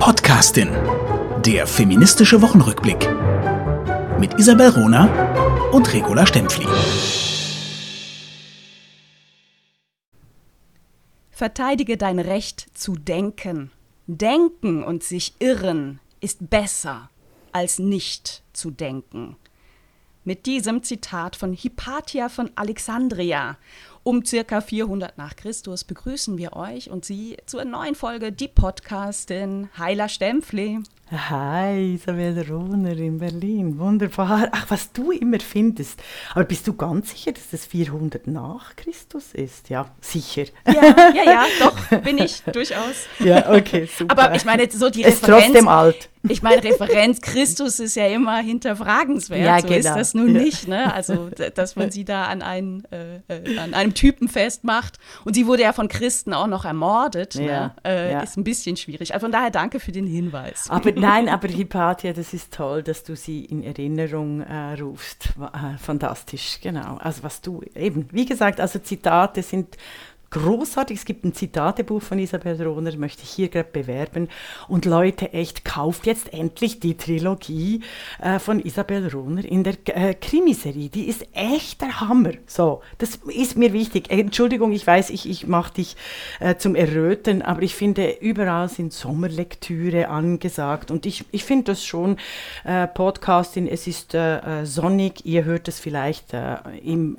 Podcastin. Der feministische Wochenrückblick. Mit Isabel Rona und Regula Stempfli. Verteidige dein Recht zu denken. Denken und sich irren ist besser als nicht zu denken. Mit diesem Zitat von Hypatia von Alexandria um circa 400 nach Christus begrüßen wir euch und Sie zur neuen Folge Die Podcastin Heiler Stempfli. Hi, Isabel Rohner in Berlin. Wunderbar. Ach, was du immer findest. Aber bist du ganz sicher, dass das 400 nach Christus ist? Ja, sicher. Ja, ja, ja, doch, bin ich durchaus. Ja, okay, super. Aber ich meine, so die ist Referenz. trotzdem alt. Ich meine, Referenz Christus ist ja immer hinterfragenswert. Ja, so genau. ist das nun Ja. nicht. Ne? Also, dass man sie da an, einen, äh, äh, an einem Typen festmacht. Und sie wurde ja von Christen auch noch ermordet. Ja, Ne? Äh. Ist ein bisschen schwierig. Also von daher danke für den Hinweis. Aber nein, aber Hypatia, das ist toll, dass du sie in Erinnerung äh, rufst. Äh, fantastisch, genau. Also was du eben, wie gesagt, also Zitate sind großartig. Es gibt ein Zitatebuch von Isabel Rohner, möchte ich hier gerade bewerben. Und Leute, echt, kauft jetzt endlich die Trilogie äh, von Isabel Rohner in der äh, Krimiserie. Die ist echt der Hammer. So, das ist mir wichtig. Entschuldigung, ich weiß, ich, ich mache dich äh, zum Erröten, aber ich finde, überall sind Sommerlektüre angesagt. Und ich, ich finde das schon, äh, Podcasting, es ist äh, äh, sonnig, ihr hört es vielleicht äh, im,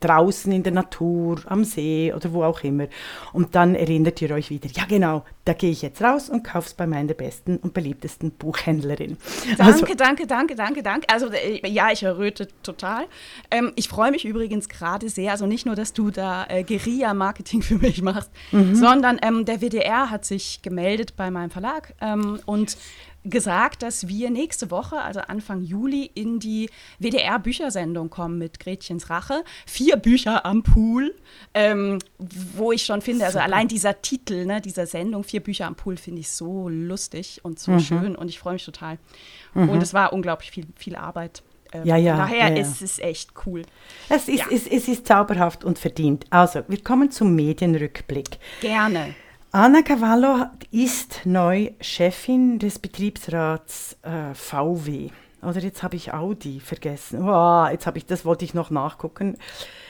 draußen in der Natur, am See oder wo auch immer. Und dann erinnert ihr euch wieder, ja genau, da gehe ich jetzt raus und kaufe es bei meiner besten und beliebtesten Buchhändlerin. Also, Danke, danke, danke, danke, danke. Also äh, ja, ich erröte total. Ähm, ich freue mich übrigens gerade sehr, also nicht nur, dass du da äh, Guerilla-Marketing für mich machst, Mhm. sondern ähm, der WDR hat sich gemeldet bei meinem Verlag ähm, und gesagt, dass wir nächste Woche, also Anfang Juli, in die WDR-Büchersendung kommen mit Gretchens Rache. Vier Bücher am Pool, ähm, wo ich schon finde, also allein dieser Titel ne, dieser Sendung, Vier Bücher am Pool, finde ich so lustig und Mhm. so schön und ich freue mich total. Und es war unglaublich viel, viel Arbeit. Ähm, Ja, ja, Daher ja, ja. ist es echt cool. es, ist, Ja. es, es ist zauberhaft und verdient. Also, wir kommen zum Medienrückblick. Gerne. Anna Cavallo ist neu Chefin des Betriebsrats äh, VW. Oder jetzt habe ich Audi vergessen. Oh, jetzt habe ich, das wollte ich noch nachgucken.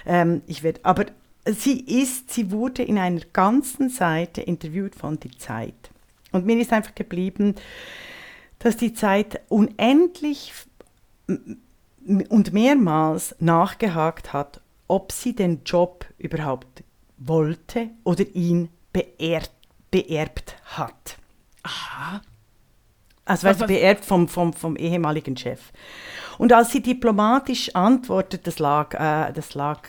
Ähm, ich werde, aber sie ist, sie wurde in einer ganzen Seite interviewt von die Zeit. Und mir ist einfach geblieben, dass die Zeit unendlich und mehrmals nachgehakt hat, ob sie den Job überhaupt wollte oder ihn beerbt, beerbt hat. Aha. Also weißt du, beerbt vom, vom, vom ehemaligen Chef. Und als sie diplomatisch antwortet, das lag, äh, das lag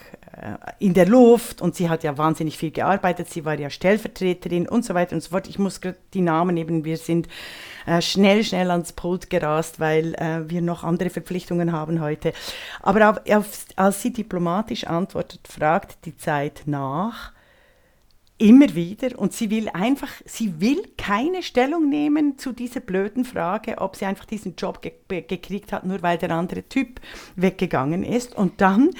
in der Luft und sie hat ja wahnsinnig viel gearbeitet, sie war ja Stellvertreterin und so weiter und so fort. Ich muss die Namen eben, wir sind äh, schnell, schnell ans Pult gerast, weil äh, wir noch andere Verpflichtungen haben heute. Aber auf, auf, als sie diplomatisch antwortet, fragt die Zeit nach, Immer wieder. Und sie will einfach, sie will keine Stellung nehmen zu dieser blöden Frage, ob sie einfach diesen Job ge gekriegt hat, nur weil der andere Typ weggegangen ist. Und dann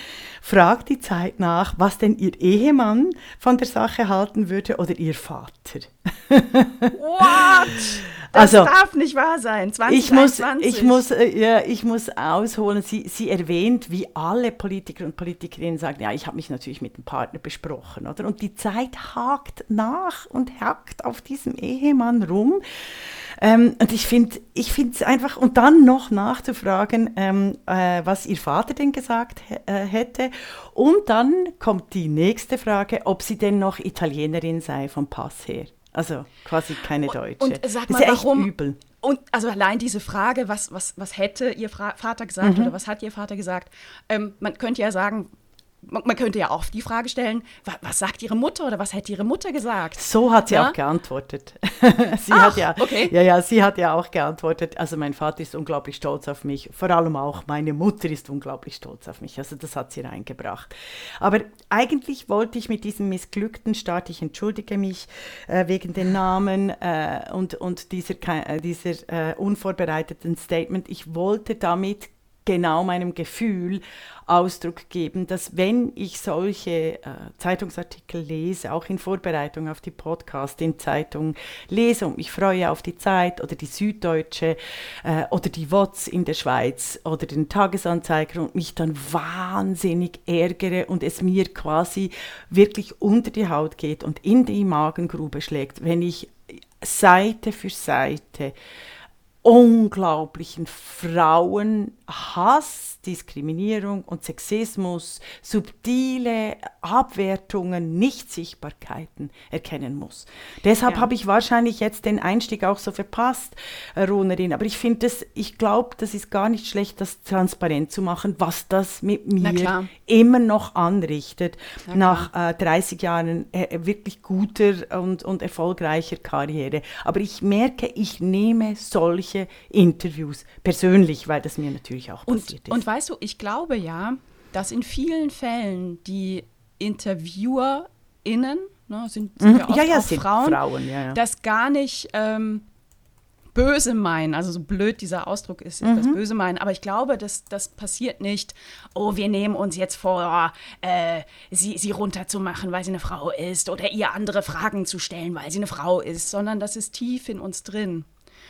fragt die Zeit nach, was denn ihr Ehemann von der Sache halten würde oder ihr Vater. What? Das Also, darf nicht wahr sein. Ich muss, 2021. ich, muss, äh, ja, ich muss ausholen. Sie, sie erwähnt, wie alle Politiker und Politikerinnen sagen, ja, ich habe mich natürlich mit dem Partner besprochen. Oder? Und die Zeit hakt nach und hakt auf diesem Ehemann rum. Ähm, und ich finde ich es einfach, und dann noch nachzufragen, ähm, äh, was ihr Vater denn gesagt äh, hätte. Und dann kommt die nächste Frage, ob sie denn noch Italienerin sei vom Pass her. Also quasi keine Deutsche. Und sag Das mal, ist ja echt warum? übel. Und also allein diese Frage, was, was, was hätte Ihr Vater gesagt Mhm. oder was hat Ihr Vater gesagt? Ähm, man könnte ja sagen, man, könnte ja auch die Frage stellen, wa, was sagt Ihre Mutter oder was hätte Ihre Mutter gesagt? So hat sie Ja? auch geantwortet. sie Ach, hat ja, okay. ja, ja, sie hat ja auch geantwortet. Also mein Vater ist unglaublich stolz auf mich. Vor allem auch meine Mutter ist unglaublich stolz auf mich. Also das hat sie reingebracht. Aber eigentlich wollte ich mit diesem missglückten Start, ich entschuldige mich äh, wegen den Namen äh, und, und dieser, äh, dieser äh, unvorbereiteten Statement, ich wollte damit genau meinem Gefühl Ausdruck geben, dass wenn ich solche äh, Zeitungsartikel lese, auch in Vorbereitung auf die Podcast in Zeitungen lese und mich freue auf die Zeit oder die Süddeutsche äh, oder die WOTS in der Schweiz oder den Tagesanzeiger und mich dann wahnsinnig ärgere und es mir quasi wirklich unter die Haut geht und in die Magengrube schlägt, wenn ich Seite für Seite unglaublichen Frauenhass Diskriminierung und Sexismus, subtile Abwertungen, Nichtsichtbarkeiten erkennen muss. Deshalb ja. habe ich wahrscheinlich jetzt den Einstieg auch so verpasst, äh, Ronerin. Aber ich finde das, ich glaube, das ist gar nicht schlecht, das transparent zu machen, was das mit mir immer noch anrichtet, nach äh, 30 Jahren äh, wirklich guter und, und erfolgreicher Karriere. Aber ich merke, ich nehme solche Interviews persönlich, weil das mir natürlich auch passiert und, ist. Und weißt du, ich glaube ja, dass in vielen Fällen die InterviewerInnen, ne, sind, sind mhm. ja, oft ja, ja, auch Frauen, Frauen ja, das gar nicht ähm, böse meinen, also so blöd dieser Ausdruck ist, mhm. das böse meinen, aber ich glaube, dass das passiert nicht, oh, wir nehmen uns jetzt vor, äh, sie, sie runterzumachen, weil sie eine Frau ist oder ihr andere Fragen zu stellen, weil sie eine Frau ist, sondern das ist tief in uns drin.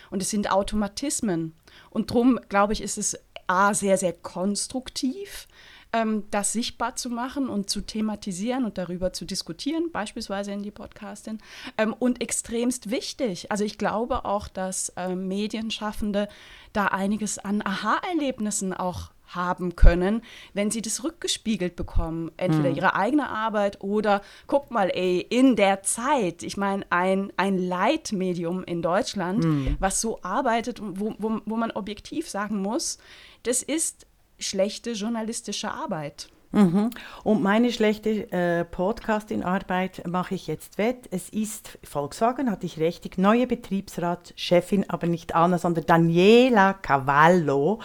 Und es sind Automatismen. Und darum, glaube ich, ist es A, sehr, sehr konstruktiv, ähm, das sichtbar zu machen und zu thematisieren und darüber zu diskutieren, beispielsweise in die Podcastin, ähm, und extremst wichtig. Also ich glaube auch, dass ähm, Medienschaffende da einiges an Aha-Erlebnissen auch haben können, wenn sie das rückgespiegelt bekommen. Entweder mhm. ihre eigene Arbeit oder, guck mal, ey, in der Zeit, ich meine, ein, ein Leitmedium in Deutschland, mhm. was so arbeitet, wo, wo, wo man objektiv sagen muss, das ist schlechte journalistische Arbeit. Mhm. Und meine schlechte äh, Podcasting-Arbeit mache ich jetzt wett. Es ist Volkswagen, hatte ich recht, die neue Betriebsratschefin, aber nicht Anna, sondern Daniela Cavallo,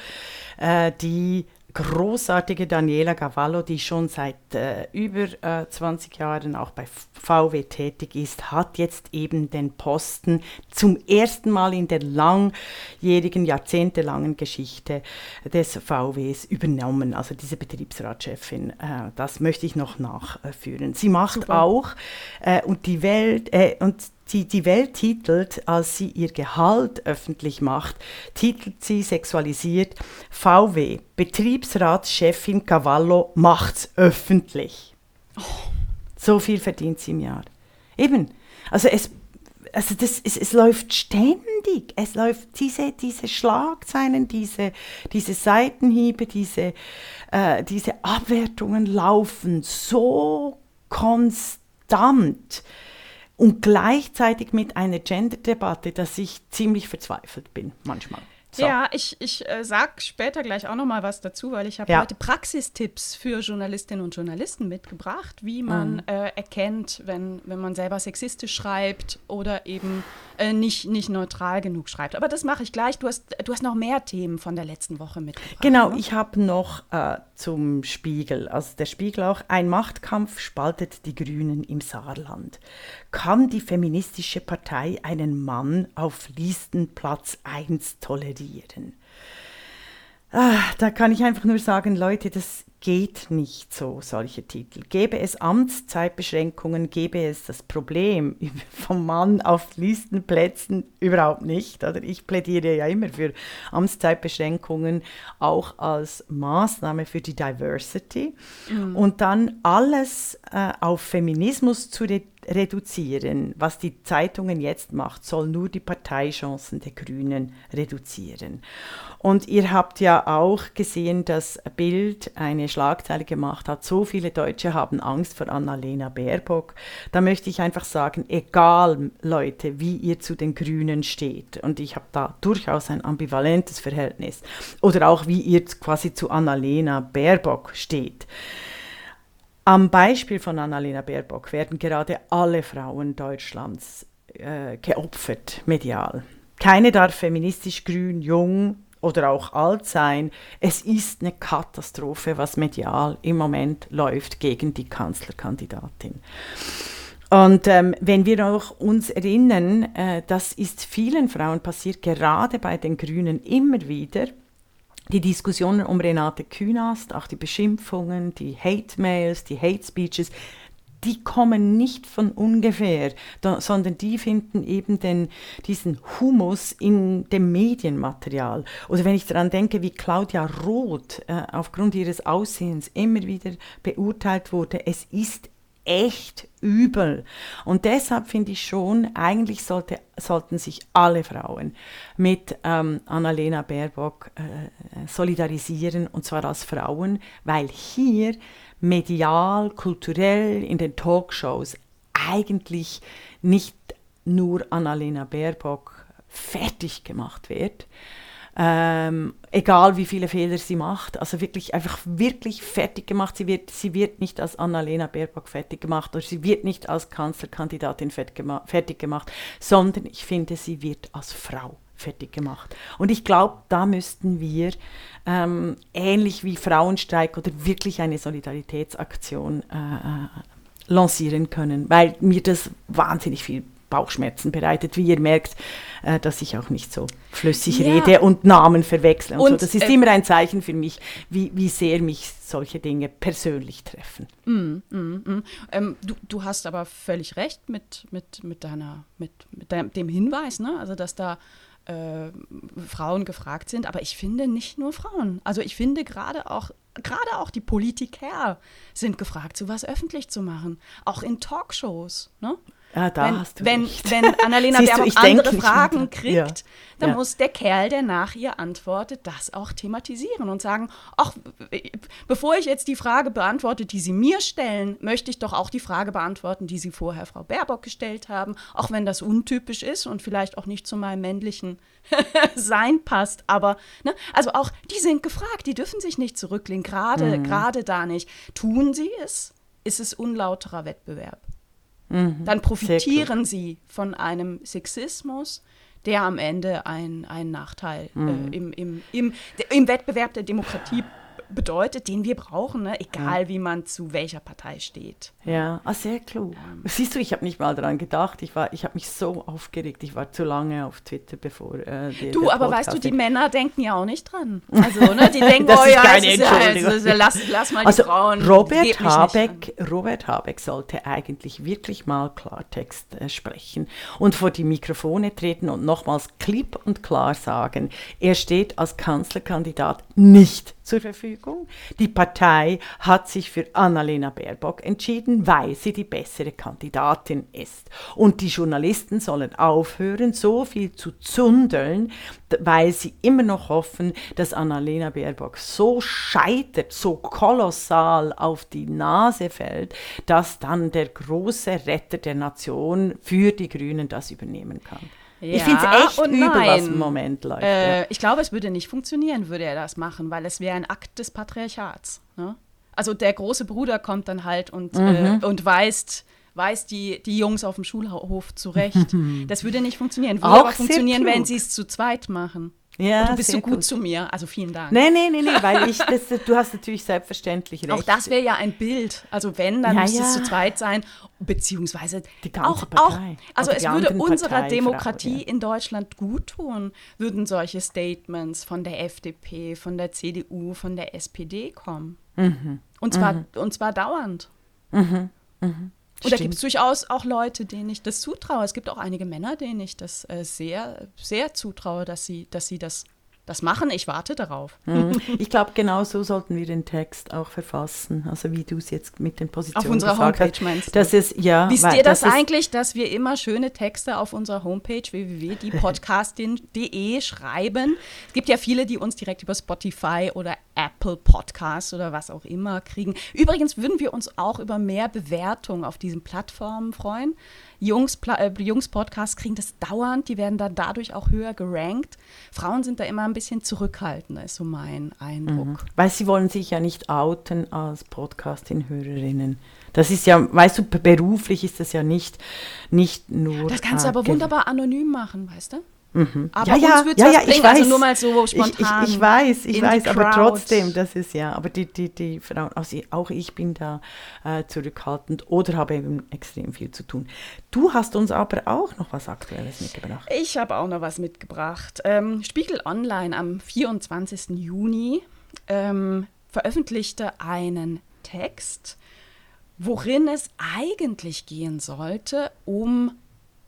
äh, die großartige Daniela Cavallo, die schon seit äh, über äh, 20 Jahren auch bei VW tätig ist, hat jetzt eben den Posten zum ersten Mal in der langjährigen, jahrzehntelangen Geschichte des VWs übernommen, also diese Betriebsratschefin. Äh, das möchte ich noch nachführen. Sie macht Super. auch äh, und die Welt äh, und die die Welt titelt, als sie ihr Gehalt öffentlich macht, titelt sie sexualisiert VW, Betriebsratschefin Cavallo macht's öffentlich. Oh. So viel verdient sie im Jahr. Eben, also es, also das, es, es läuft ständig, es läuft diese, diese Schlagzeilen, diese, diese Seitenhiebe, diese, äh, diese Abwertungen laufen so konstant und gleichzeitig mit einer Gender-Debatte, dass ich ziemlich verzweifelt bin manchmal. So. Ja, ich, ich äh, sag später gleich auch noch mal was dazu, weil ich habe ja. heute Praxistipps für Journalistinnen und Journalisten mitgebracht, wie man mhm. äh, erkennt, wenn, wenn man selber sexistisch schreibt oder eben äh, nicht, nicht neutral genug schreibt. Aber das mache ich gleich. Du hast, du hast noch mehr Themen von der letzten Woche mitgebracht. Genau, ne? ich habe noch äh, zum Spiegel, also der Spiegel auch, ein Machtkampf spaltet die Grünen im Saarland. Kann die feministische Partei einen Mann auf Listenplatz 1 tolerieren? Ah, da kann ich einfach nur sagen, Leute, das geht nicht so, solche Titel. Gäbe es Amtszeitbeschränkungen, gäbe es das Problem vom Mann auf Listenplätzen überhaupt nicht. Oder ich plädiere ja immer für Amtszeitbeschränkungen auch als Maßnahme für die Diversity. Mhm. Und dann alles äh, auf Feminismus zu re reduzieren, was die Zeitungen jetzt macht, soll nur die Parteichancen der Grünen reduzieren. Und ihr habt ja auch gesehen, dass Bild eine Schlagzeile gemacht hat, so viele Deutsche haben Angst vor Annalena Baerbock. Da möchte ich einfach sagen, egal Leute, wie ihr zu den Grünen steht, und ich habe da durchaus ein ambivalentes Verhältnis, oder auch wie ihr quasi zu Annalena Baerbock steht. Am Beispiel von Annalena Baerbock werden gerade alle Frauen Deutschlands äh, geopfert, medial. Keine darf feministisch grün, jung oder auch alt sein. Es ist eine Katastrophe, was medial im Moment läuft gegen die Kanzlerkandidatin. Und ähm, wenn wir auch uns erinnern, äh, das ist vielen Frauen passiert, gerade bei den Grünen immer wieder, die Diskussionen um Renate Künast, auch die Beschimpfungen, die Hate-Mails, die Hate-Speeches, die kommen nicht von ungefähr, sondern die finden eben den, diesen Humus in dem Medienmaterial. Oder wenn ich daran denke, wie Claudia Roth äh, aufgrund ihres Aussehens immer wieder beurteilt wurde, es ist echt übel. Und deshalb finde ich schon, eigentlich sollte, sollten sich alle Frauen mit ähm, Annalena Baerbock äh, solidarisieren, und zwar als Frauen, weil hier medial, kulturell, in den Talkshows eigentlich nicht nur Annalena Baerbock fertig gemacht wird, ähm, egal wie viele Fehler sie macht, also wirklich einfach wirklich fertig gemacht. Sie wird, sie wird nicht als Annalena Baerbock fertig gemacht oder sie wird nicht als Kanzlerkandidatin fertig gemacht, sondern ich finde, sie wird als Frau fertig gemacht. Und ich glaube, da müssten wir ähm, ähnlich wie Frauenstreik oder wirklich eine Solidaritätsaktion äh, äh lancieren können, weil mir das wahnsinnig viel Bauchschmerzen bereitet, wie ihr merkt, äh, dass ich auch nicht so flüssig ja. rede und Namen verwechsle. Und, und so. Das ist äh, immer ein Zeichen für mich, wie, wie sehr mich solche Dinge persönlich treffen. Mm, mm, mm. Ähm, du, du hast aber völlig recht mit, mit, mit, deiner, mit, mit deinem, dem Hinweis, ne? also dass da äh, Frauen gefragt sind, aber ich finde nicht nur Frauen. Also ich finde gerade auch gerade auch die Politiker sind gefragt, sowas öffentlich zu machen, auch in Talkshows. Ne? Ja, da wenn, hast du wenn, recht. wenn Annalena Baerbock andere Fragen kriegt, ja. dann ja. muss der Kerl, der nach ihr antwortet, das auch thematisieren und sagen, ach, bevor ich jetzt die Frage beantworte, die Sie mir stellen, möchte ich doch auch die Frage beantworten, die Sie vorher Frau Baerbock gestellt haben, auch wenn das untypisch ist und vielleicht auch nicht zu meinem männlichen Sein passt. Aber, ne, also auch die sind gefragt, die dürfen sich nicht zurücklehnen, gerade, mhm. gerade da nicht. Tun sie es, ist es unlauterer Wettbewerb. Mhm, dann profitieren sie von einem Sexismus, der am Ende ein, ein Nachteil äh, mhm. äh, im, im, im, im Wettbewerb der Demokratie bedeutet, den wir brauchen, ne? egal ja. wie man zu welcher Partei steht. Ja, ah, sehr klug. Ähm. Siehst du, ich habe nicht mal daran gedacht. Ich, ich habe mich so aufgeregt. Ich war zu lange auf Twitter, bevor äh, die, Du, aber weißt du, die Männer denken ja auch nicht dran. Also, ne, die denken, oh ja, keine ist, Entschuldigung. Also, lass, lass mal also, die Frauen. Robert Habeck, Robert Habeck sollte eigentlich wirklich mal Klartext äh, sprechen und vor die Mikrofone treten und nochmals klipp und klar sagen, er steht als Kanzlerkandidat nicht zur Verfügung. Die Partei hat sich für Annalena Baerbock entschieden, weil sie die bessere Kandidatin ist. Und die Journalisten sollen aufhören, so viel zu zundeln, weil sie immer noch hoffen, dass Annalena Baerbock so scheitert, so kolossal auf die Nase fällt, dass dann der große Retter der Nation für die Grünen das übernehmen kann. Ja, ich finde es echt übel, nein. was im Moment läuft. Äh, ja. Ich glaube, es würde nicht funktionieren, würde er das machen, weil es wäre ein Akt des Patriarchats. Ne? Also der große Bruder kommt dann halt und, mhm. äh, und weist, weist die, die Jungs auf dem Schulhof zurecht. das würde nicht funktionieren. Würde Auch aber funktionieren, wenn sie es zu zweit machen. Ja, du bist so gut, gut, zu mir, also vielen Dank. Nee, nee, nee, nee weil ich, das, du hast natürlich selbstverständlich recht. Auch das wäre ja ein Bild. Also wenn, dann ja, müsste ja. es zu zweit sein, beziehungsweise die ganze auch, Partei. Auch, also es würde unserer Partei, Demokratie ja. in Deutschland gut tun, würden solche Statements von der FDP, von der CDU, von der SPD kommen. Mhm. Und, zwar, mhm. und zwar dauernd. Mhm. Mhm. Und da gibt es durchaus auch Leute, denen ich das zutraue. Es gibt auch einige Männer, denen ich das äh, sehr, sehr zutraue, dass sie, dass sie das das machen. Ich warte darauf. Mhm. Ich glaube, genau so sollten wir den Text auch verfassen. Also wie du es jetzt mit den Positionen Auf unserer Homepage hast, meinst du? Das ist, ja, Wisst ihr das, das eigentlich, dass wir immer schöne Texte auf unserer Homepage www.diepodcastin.de schreiben? Es gibt ja viele, die uns direkt über Spotify oder Apple Podcasts oder was auch immer kriegen. Übrigens würden wir uns auch über mehr Bewertungen auf diesen Plattformen freuen. Jungs, äh, Jungs Podcasts kriegen das dauernd, die werden dann dadurch auch höher gerankt. Frauen sind da immer ein bisschen zurückhaltender, ist so mein Eindruck. Mhm. Weil sie wollen sich ja nicht outen als Podcasting-Hörerinnen. Das ist ja, weißt du, beruflich ist das ja nicht, nicht nur. Das kannst du aber wunderbar anonym machen, weißt du? Mhm. Aber ja, ja, uns ja, ja, ich bringen, weiß. also nur mal so spontan. Ich, ich, ich weiß, ich weiß, aber trotzdem, das ist ja, aber die, die, die Frauen, also auch ich bin da äh, zurückhaltend oder habe eben extrem viel zu tun. Du hast uns aber auch noch was Aktuelles mitgebracht. Ich habe auch noch was mitgebracht. Ähm, Spiegel Online am 24. Juni ähm, veröffentlichte einen Text, worin es eigentlich gehen sollte um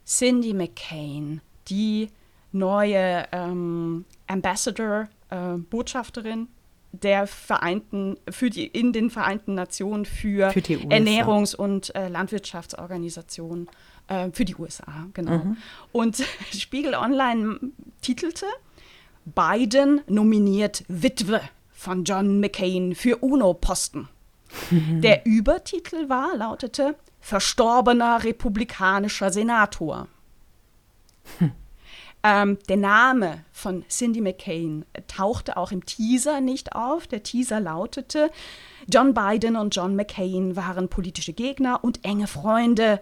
Cindy McCain, die neue ähm, Ambassador, äh, Botschafterin der Vereinten, für die, in den Vereinten Nationen für, Für. Ernährungs- und äh, Landwirtschaftsorganisationen äh, für die USA, genau. Und Spiegel Online titelte Biden nominiert Witwe von John McCain für UNO-Posten. Der Übertitel war, lautete Verstorbener republikanischer Senator. Ähm, der Name von Cindy McCain tauchte auch im Teaser nicht auf. Der Teaser lautete, John Biden und John McCain waren politische Gegner und enge Freunde.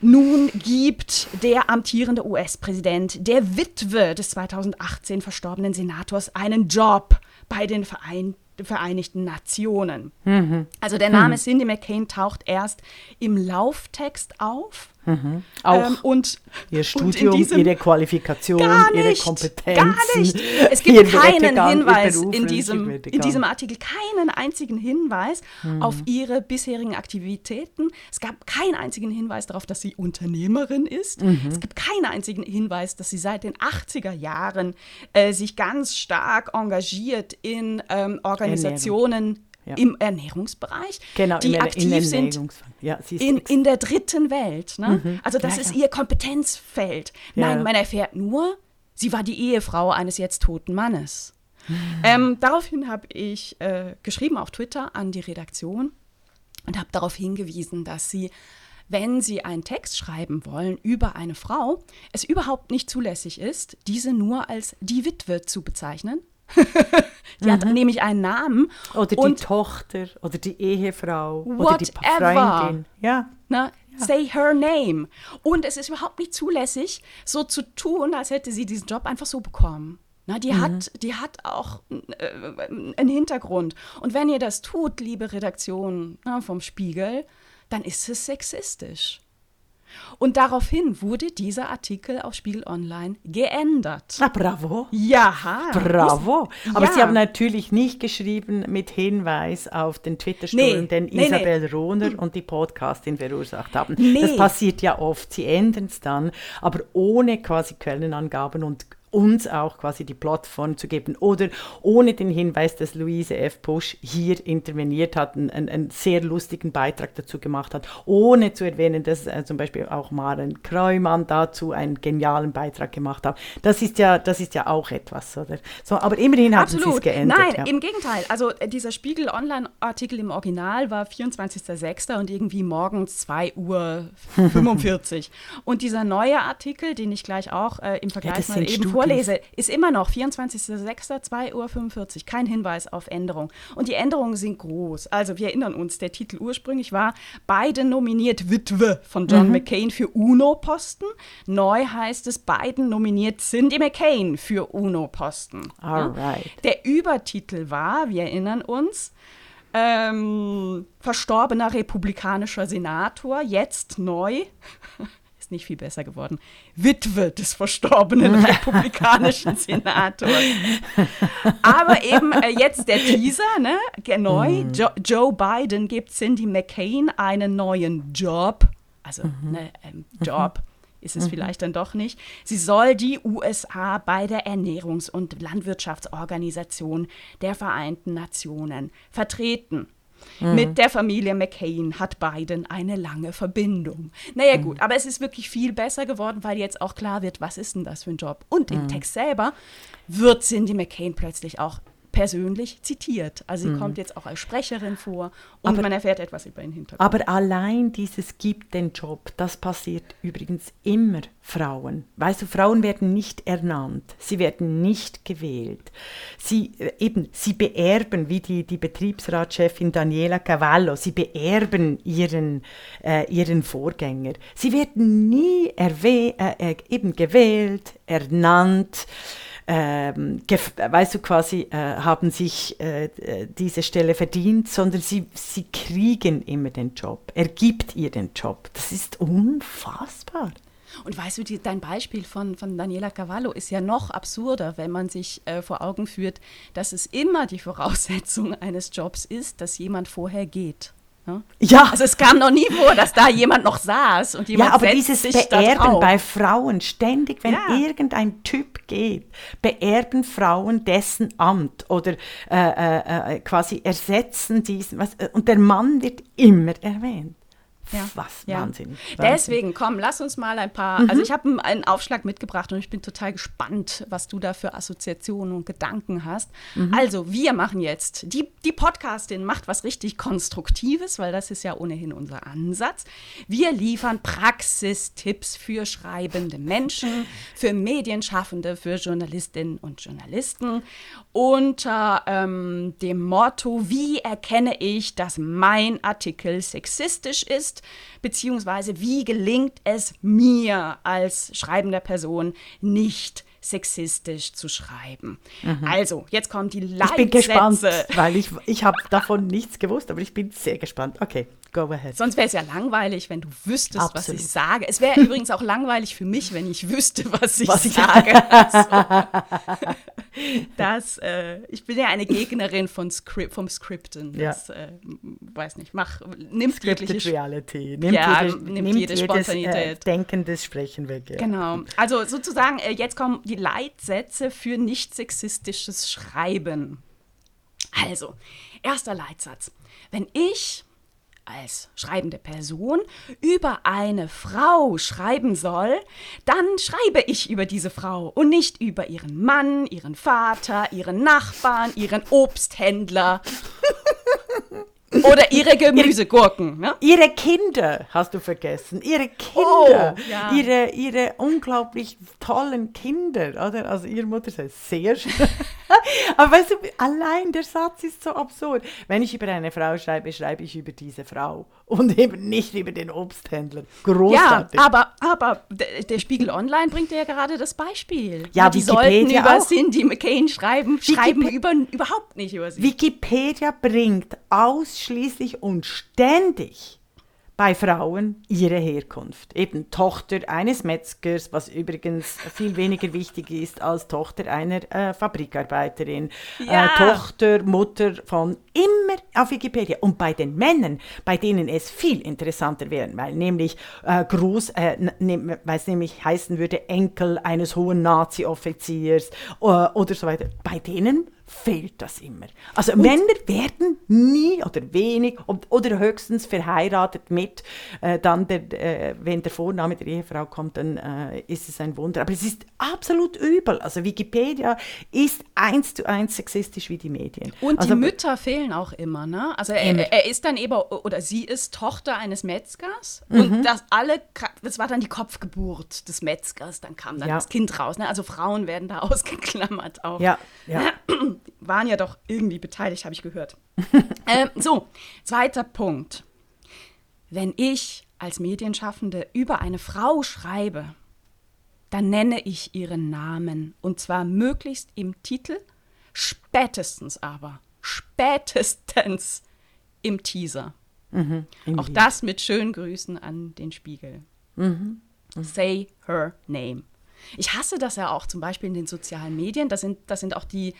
Nun gibt der amtierende US-Präsident der Witwe des 2018 verstorbenen Senators einen Job bei den Verein Vereinigten Nationen. Also der Name Cindy McCain taucht erst im Lauftext auf. Auch Ähm, und, ihr und Studium, diesem, ihre Qualifikation, Gar ihre nicht, Kompetenzen. Gar nicht. Es gibt keinen Hinweis Beruf, in diesem, in diesem Artikel, keinen einzigen Hinweis auf ihre bisherigen Aktivitäten. Es gab keinen einzigen Hinweis darauf, dass sie Unternehmerin ist. Es gibt keinen einzigen Hinweis, dass sie seit den 80er Jahren äh, sich ganz stark engagiert in ähm, Organisationen Ja. im Ernährungsbereich, Genau, die in, aktiv in sind. Ja, in, in der dritten Welt. Ne? Also das Ja, ist ihr Kompetenzfeld. Nein, man erfährt nur, sie war die Ehefrau eines jetzt toten Mannes. Ähm, daraufhin habe ich äh, geschrieben auf Twitter an die Redaktion und habe darauf hingewiesen, dass sie, wenn sie einen Text schreiben wollen über eine Frau, es überhaupt nicht zulässig ist, diese nur als die Witwe zu bezeichnen. die hat nämlich einen Namen oder die und Tochter oder die Ehefrau oder die Whatever. Freundin. Ja, Ne? Say her name. Und es ist überhaupt nicht zulässig, so zu tun, als hätte sie diesen Job einfach so bekommen. Na, die, hat, die hat auch äh, einen Hintergrund. Und wenn ihr das tut, liebe Redaktion na, vom Spiegel, dann ist es sexistisch. Und daraufhin wurde dieser Artikel auf Spiegel Online geändert. ah, bravo. Ja, Bravo. Aber Ja. Sie haben natürlich nicht geschrieben mit Hinweis auf den Twitter-Sturm, Nee, den nee, nee. Isabel Rohner und die Podcastin verursacht haben. Nee. Das passiert ja oft. Sie ändern es dann, aber ohne quasi Quellenangaben und uns auch quasi die Plattform zu geben oder ohne den Hinweis, dass Luise F. Busch hier interveniert hat, einen, einen, sehr lustigen Beitrag dazu gemacht hat, ohne zu erwähnen, dass äh, zum Beispiel auch Maren Kreumann dazu einen genialen Beitrag gemacht hat. Das ist ja, das ist ja auch etwas, oder? So, aber immerhin haben sie es geändert. Nein, ja. im Gegenteil. Also äh, dieser Spiegel Online-Artikel im Original war 24.06. und irgendwie morgens 2 Uhr 45. und dieser neue Artikel, den ich gleich auch äh, im Vergleich das mal eben. Vorlese, ist immer noch 24.06. 2 Uhr 45. Kein Hinweis auf Änderung. Und die Änderungen sind groß. Also wir erinnern uns, der Titel ursprünglich war Biden nominiert Witwe von Mhm. John McCain für UNO-Posten. Neu heißt es Biden nominiert Cindy McCain für UNO-Posten. Alright. Der Übertitel war, wir erinnern uns, ähm, verstorbener republikanischer Senator, jetzt neu, ist nicht viel besser geworden, Witwe des verstorbenen republikanischen Senators. Aber eben äh, jetzt der Teaser, ne? neu, jo Joe Biden gibt Cindy McCain einen neuen Job, also ne, ähm, Job. Ist es vielleicht dann doch nicht. Sie soll die USA bei der Ernährungs- und Landwirtschaftsorganisation der Vereinten Nationen vertreten. Mit der Familie McCain hat Biden eine lange Verbindung. Naja gut, aber es ist wirklich viel besser geworden, weil jetzt auch klar wird, was ist denn das für ein Job. Und im Text selber wird Cindy McCain plötzlich auch persönlich zitiert. Also sie kommt jetzt auch als Sprecherin vor und Aber- man erfährt etwas über den Hintergrund. Aber allein dieses gibt den Job, das passiert übrigens immer Frauen. Weißt du, Frauen werden nicht ernannt, sie werden nicht gewählt. Sie äh, eben, sie beerben, wie die, die Betriebsratschefin Daniela Cavallo, sie beerben ihren, äh, ihren Vorgänger. Sie werden nie erwäh äh, äh, eben gewählt, ernannt ähm, weißt du, quasi äh, haben sich äh, diese Stelle verdient, sondern sie, sie kriegen immer den Job. Er gibt ihr den Job. Das ist unfassbar. Und weißt du, die, dein Beispiel von, von Daniela Cavallo ist ja noch absurder, wenn man sich äh, vor Augen führt, dass es immer die Voraussetzung eines Jobs ist, dass jemand vorher geht. Ja? Also es kam noch nie vor, dass da jemand noch saß und jemand ja aber setzt dieses Beerben bei Frauen, ständig, wenn Ja. irgendein Typ geht, beerben Frauen dessen Amt oder äh, äh, äh, quasi ersetzen diesen, was, äh, und der Mann wird immer erwähnt. Ja. Was, Ja. Wahnsinn. Wahnsinn. Deswegen, komm, lass uns mal ein paar. Mhm. Also, ich habe einen- einen Aufschlag mitgebracht und ich bin total gespannt, was du da für Assoziationen und Gedanken hast. Mhm. Also, wir machen jetzt, die, die Podcastin macht was richtig Konstruktives, weil das ist ja ohnehin unser Ansatz. Wir liefern Praxistipps für schreibende Menschen, für Medienschaffende, für Journalistinnen und Journalisten unter ähm, dem Motto, wie erkenne ich, dass mein Artikel sexistisch ist, beziehungsweise wie gelingt es mir als schreibender Person nicht sexistisch zu schreiben. Also, jetzt kommen die Leitsätze. Mhm. Ich bin gespannt, weil ich, ich habe davon nichts gewusst, aber ich bin sehr gespannt. Okay, go ahead. Sonst wäre es ja langweilig, wenn du wüsstest, was Absolut. ich sage. Es wäre übrigens auch langweilig für mich, wenn ich wüsste, was ich Was sage. Das, äh, ich bin ja eine Gegnerin von Skrip vom Skripten. Ja. Das, äh, weiß nicht, mach, nimmt Scripted jegliche Reality. Nimmt, Ja, jede, nimmt nimmt jede jedes äh, Spontanität. Denken des Sprechen weg. Ja. Genau. Also sozusagen, äh, jetzt kommen die Leitsätze für nicht sexistisches Schreiben. Also, erster Leitsatz. Wenn ich als schreibende Person über eine Frau schreiben soll, dann schreibe ich über diese Frau und nicht über ihren Mann, ihren Vater, ihren Nachbarn, ihren Obsthändler oder ihre Gemüsegurken. Ne? Ihre Kinder hast du vergessen. Ihre Kinder. Oh, ja. ihre, ihre unglaublich tollen Kinder. Oder? Also ihre Mutter ist sehr schön. Aber weißt du, allein der Satz ist so absurd. Wenn ich über eine Frau schreibe, schreibe ich über diese Frau und eben nicht über den Obsthändler. Ja, Großartig. aber, aber der, Spiegel Online bringt ja gerade das Beispiel. Ja, die Wikipedia sollten über auch. Cindy McCain schreiben, schreiben Wikipe- über, überhaupt nicht über sie. Wikipedia bringt ausschließlich und ständig bei Frauen ihre Herkunft. Eben Tochter eines Metzgers, was übrigens viel weniger wichtig ist als Tochter einer äh, Fabrikarbeiterin. Ja. Äh, Tochter, Mutter von immer auf Wikipedia. Und bei den Männern, bei denen es viel interessanter wäre, weil nämlich äh, Groß, äh, ne, weil es nämlich heißen würde, Enkel eines hohen Nazi-Offiziers äh, oder so weiter, bei denen fehlt das immer. Also Männer werden nie oder wenig und, oder höchstens verheiratet mit, äh, dann der, äh, wenn der Vorname der Ehefrau kommt, dann äh, ist es ein Wunder. Aber es ist absolut übel. Also Wikipedia ist eins zu eins sexistisch wie die Medien. Und also, die Mütter fehlen auch immer, ne? Also Immer. er, er ist dann eben, oder sie ist Tochter eines Metzgers Mhm. und das alle, das war dann die Kopfgeburt des Metzgers, dann kam dann Ja. das Kind raus, ne? Also Frauen werden da ausgeklammert auch. Ja, ja. waren ja doch irgendwie beteiligt, habe ich gehört. ähm, so, zweiter Punkt. Wenn ich als Medienschaffende über eine Frau schreibe, dann nenne ich ihren Namen. Und zwar möglichst im Titel, spätestens aber, spätestens im Teaser. im Auch das mit schönen Grüßen an den Spiegel. Say her name. Ich hasse das ja auch zum Beispiel in den sozialen Medien. Das sind, das sind auch die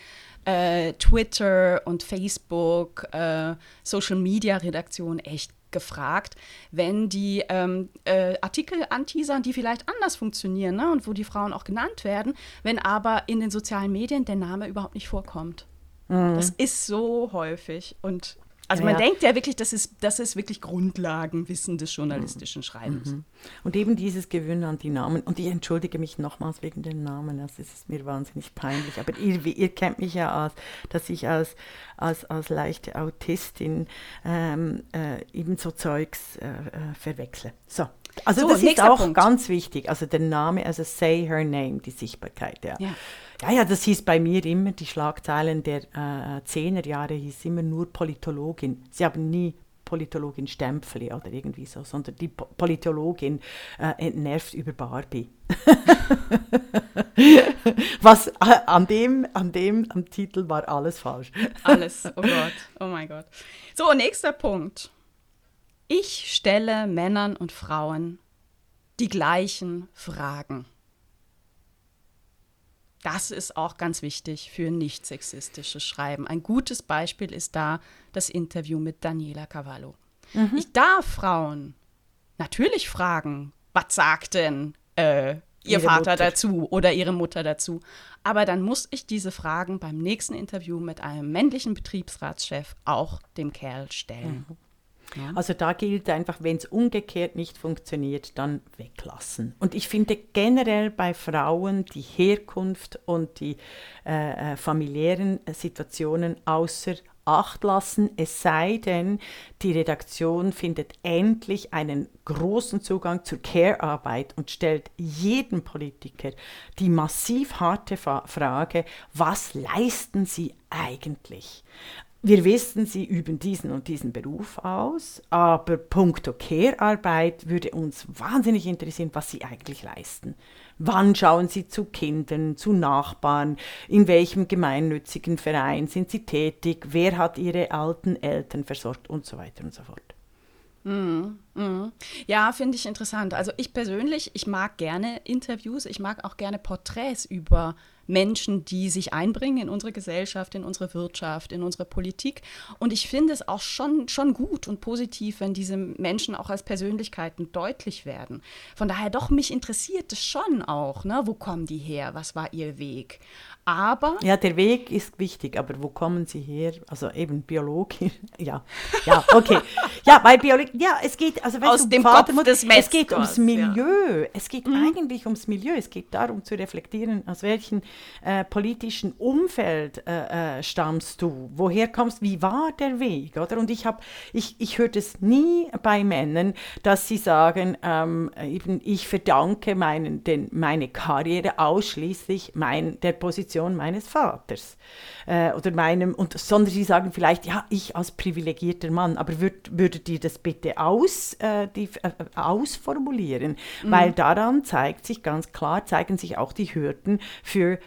äh, Twitter und Facebook, äh, Social Media Redaktionen echt gefragt, wenn die ähm, äh, Artikel anteasern, die vielleicht anders funktionieren ne? und wo die Frauen auch genannt werden, wenn aber in den sozialen Medien der Name überhaupt nicht vorkommt. Das ist so häufig und Also Ja, man ja. denkt ja wirklich, das ist, das ist wirklich Grundlagenwissen des journalistischen Schreibens. Und eben dieses Gewöhnen an die Namen. Und ich entschuldige mich nochmals wegen den Namen, das ist mir wahnsinnig peinlich. Aber ihr, ihr kennt mich ja als, dass ich als, als, als leichte Autistin ähm, äh, eben so Zeugs äh, äh, verwechsle. So. Also So, das ist auch Punkt. ganz wichtig. Also der Name, also say her name, die Sichtbarkeit. Ja. Ja. Ja, ja, das hieß bei mir immer, die Schlagzeilen der äh, 10er Jahre hieß immer nur Politologin. Sie haben nie Politologin Stempfli oder irgendwie so, sondern die po Politologin äh, entnervt über Barbie. Was äh, an dem, an dem, am Titel war alles falsch. Alles, oh Gott, oh mein Gott. So, nächster Punkt. Ich stelle Männern und Frauen die gleichen Fragen. Das ist auch ganz wichtig für nicht sexistisches Schreiben. Ein gutes Beispiel ist da das Interview mit Daniela Cavallo. Ich darf Frauen natürlich fragen, was sagt denn äh, ihr Vater Mutter. dazu oder ihre Mutter dazu. Aber dann muss ich diese Fragen beim nächsten Interview mit einem männlichen Betriebsratschef auch dem Kerl stellen. Ja. Also da gilt einfach, wenn es umgekehrt nicht funktioniert, dann weglassen. Und ich finde generell bei Frauen die Herkunft und die äh, äh, familiären äh, Situationen außer Acht lassen, es sei denn, die Redaktion findet endlich einen großen Zugang zur Care-Arbeit und stellt jedem Politiker die massiv harte Frage, was leisten sie eigentlich? Wir wissen, Sie üben diesen und diesen Beruf aus, aber puncto Care-Arbeit würde uns wahnsinnig interessieren, was Sie eigentlich leisten. Wann schauen Sie zu Kindern, zu Nachbarn? In welchem gemeinnützigen Verein sind Sie tätig? Wer hat Ihre alten Eltern versorgt? Und so weiter und so fort. Ja, finde ich interessant. Also ich persönlich, ich mag gerne Interviews, ich mag auch gerne Porträts über Menschen, die sich einbringen in unsere Gesellschaft, in unsere Wirtschaft, in unsere Politik. Und ich finde es auch schon, schon gut und positiv, wenn diese Menschen auch als Persönlichkeiten deutlich werden. Von daher doch, mich interessiert es schon auch, ne? wo kommen die her, was war ihr Weg. Aber Ja, der Weg ist wichtig, aber wo kommen Sie her? Also eben Biologisch. Ja, ja, okay. Ja, weil Biologie, ja, es geht, also weißt Aus du, dem Vater, Kopf des es geht ums Metzgers, ja. Milieu. Es geht eigentlich ums Milieu. Es geht darum zu reflektieren, aus welchem äh, politischen Umfeld äh, äh, stammst du, woher kommst, wie war der Weg, oder? Und ich habe, ich, ich höre das nie bei Männern, dass sie sagen, ähm, eben, ich verdanke meinen, den, meine Karriere ausschließlich mein, der Position meines Vaters äh, oder meinem, und, sondern sie sagen vielleicht, ja, ich als privilegierter Mann, aber würd, würdet ihr das bitte aus, äh, die, äh, ausformulieren? Weil daran zeigt sich ganz klar, zeigen sich auch die Hürden für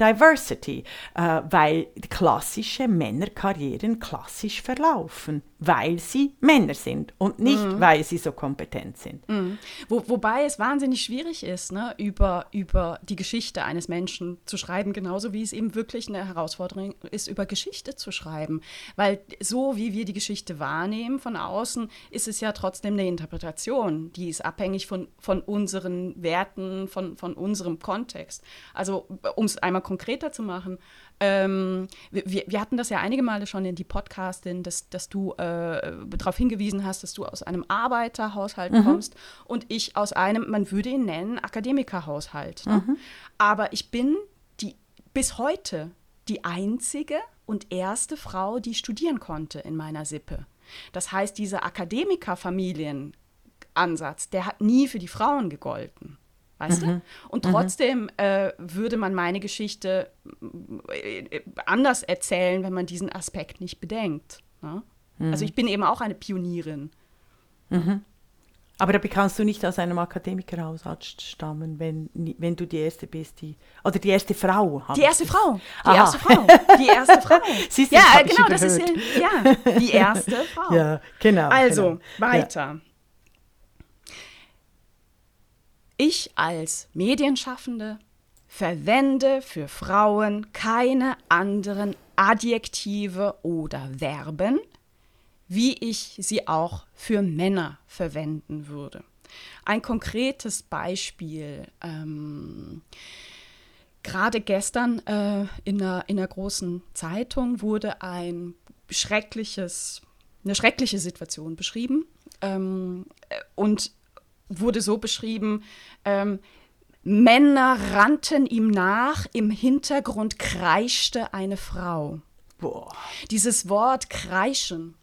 Diversity, äh, weil klassische Männerkarrieren klassisch verlaufen, weil sie Männer sind und nicht, weil sie so kompetent sind. Wo, wobei es wahnsinnig schwierig ist, ne, über, über die Geschichte eines Menschen zu schreiben, genauso wie es eben wirklich eine Herausforderung ist, über Geschichte zu schreiben. Weil so wie wir die Geschichte wahrnehmen von außen, ist es ja trotzdem eine Interpretation, die ist abhängig von, von unseren Werten, von, von unserem Kontext. Also um es einmal konkreter zu machen, ähm, wir, wir hatten das ja einige Male schon in die Podcastin, dass, dass du äh, darauf hingewiesen hast, dass du aus einem Arbeiterhaushalt kommst und ich aus einem, man würde ihn nennen, Akademikerhaushalt. Ne? Aber ich bin die bis heute die einzige und erste Frau, die studieren konnte in meiner Sippe. Das heißt, dieser Akademikerfamilienansatz, der hat nie für die Frauen gegolten. Weißt du? Und trotzdem äh, würde man meine Geschichte äh, anders erzählen, wenn man diesen Aspekt nicht bedenkt. Ne? Also ich bin eben auch eine Pionierin. Aber da kannst du nicht aus einem Akademikerhaushalt stammen, wenn, wenn du die erste bist, die oder die erste Frau. Die erste das- Frau. Die Aha. erste Frau. Die erste Frau. Siehst du, das ja, ich genau, das ist ja, die erste Frau. Ja, genau. Also, genau. weiter. Ich als Medienschaffende verwende für Frauen keine anderen Adjektive oder Verben, wie ich sie auch für Männer verwenden würde. Ein konkretes Beispiel. Ähm, Gerade gestern äh, in, einer, in einer großen Zeitung wurde ein schreckliches eine schreckliche Situation beschrieben ähm, und wurde so beschrieben, ähm, Männer rannten ihm nach, im Hintergrund kreischte eine Frau. Boah. Dieses Wort kreischen,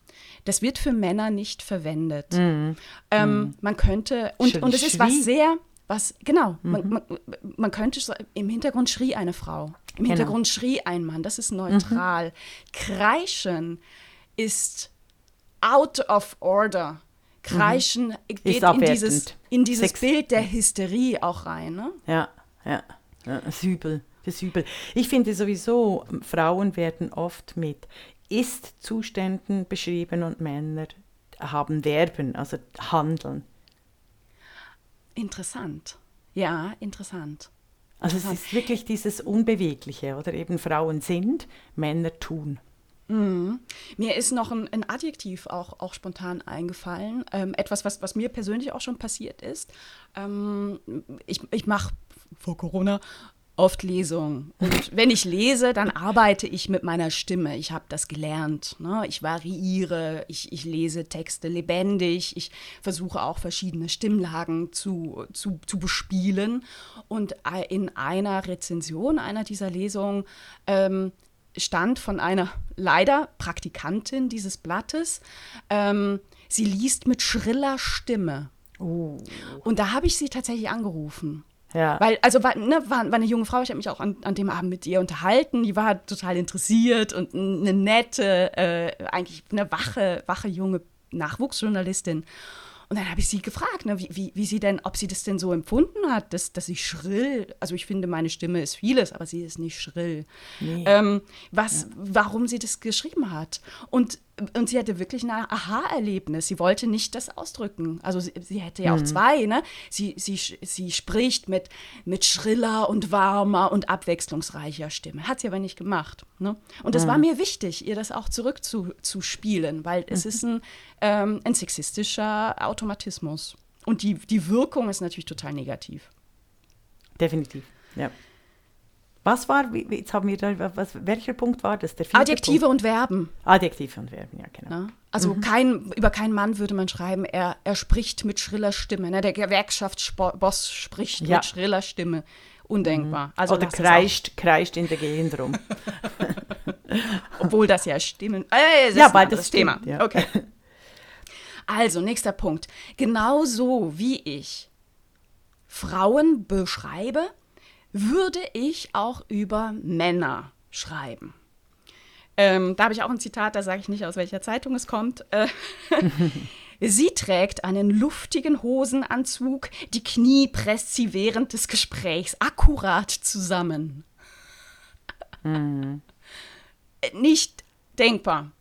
das wird für Männer nicht verwendet. Mhm. Ähm, Man könnte, und, und es ist was sehr, was, genau, man, man, man könnte, im Hintergrund schrie eine Frau, im Genau. Hintergrund schrie ein Mann, das ist neutral. Kreischen ist out of order. Kreischen geht in dieses, in dieses Sex- Bild der Hysterie auch rein. Ne? Ja, ja, ja, das ist übel, das ist übel. Ich finde sowieso, Frauen werden oft mit Ist-Zuständen beschrieben und Männer haben Verben, also handeln. Interessant. Ja, interessant. Also es ist wirklich dieses Unbewegliche, oder eben Frauen sind, Männer tun. Mir ist noch ein, ein Adjektiv auch, auch spontan eingefallen. Ähm, etwas, was, was mir persönlich auch schon passiert ist. Ähm, ich ich mache vor Corona oft Lesungen. Und wenn ich lese, dann arbeite ich mit meiner Stimme. Ich habe das gelernt. Ne? Ich variiere, ich, ich lese Texte lebendig. Ich versuche auch verschiedene Stimmlagen zu, zu, zu bespielen. Und in einer Rezension einer dieser Lesungen ähm, stand von einer leider Praktikantin dieses Blattes. Ähm, sie liest mit schriller Stimme. Und da habe ich sie tatsächlich angerufen. Ja. Weil, also war, ne, war, war eine junge Frau, ich habe mich auch an, an dem Abend mit ihr unterhalten. Die war total interessiert und eine nette, äh, eigentlich eine wache, wache junge Nachwuchsjournalistin. Und dann habe ich sie gefragt, ne, wie, wie, wie sie denn, ob sie das denn so empfunden hat, dass, dass ich schrill, also ich finde, meine Stimme ist vieles, aber sie ist nicht schrill. Nee. Ähm, was, warum sie das geschrieben hat. Und, und sie hatte wirklich ein Aha-Erlebnis. Sie wollte nicht das ausdrücken. Also sie, sie hätte ja auch zwei, ne? Sie, sie, sie spricht mit, mit schriller und warmer und abwechslungsreicher Stimme. Hat sie aber nicht gemacht. Ne? Und das war mir wichtig, ihr das auch zurückzuspielen, weil es ist ein, ähm, ein sexistischer Automatismus. Und die, die Wirkung ist natürlich total negativ. Definitiv, ja. Was war, jetzt haben wir da, was, welcher Punkt war das? Der vierte Adjektive Punkt? und Verben. Adjektive und Verben, ja, genau. Ne? Also kein, über keinen Mann würde man schreiben, er, er spricht mit schriller Stimme. Ne? Der Gewerkschaftsboss spricht Ja. mit schriller Stimme. Undenkbar. Also Oder kreischt, kreischt in der Gegend rum. Obwohl das ja Stimmen. Äh, das Ja, ist anderes das stimmt, Thema. ja. Okay. Also, nächster Punkt. Genauso wie ich Frauen beschreibe, würde ich auch über Männer schreiben. Ähm, da habe ich auch ein Zitat, da sage ich nicht, aus welcher Zeitung es kommt. Äh, sie trägt einen luftigen Hosenanzug, die Knie presst sie während des Gesprächs akkurat zusammen. Äh, Nicht denkbar.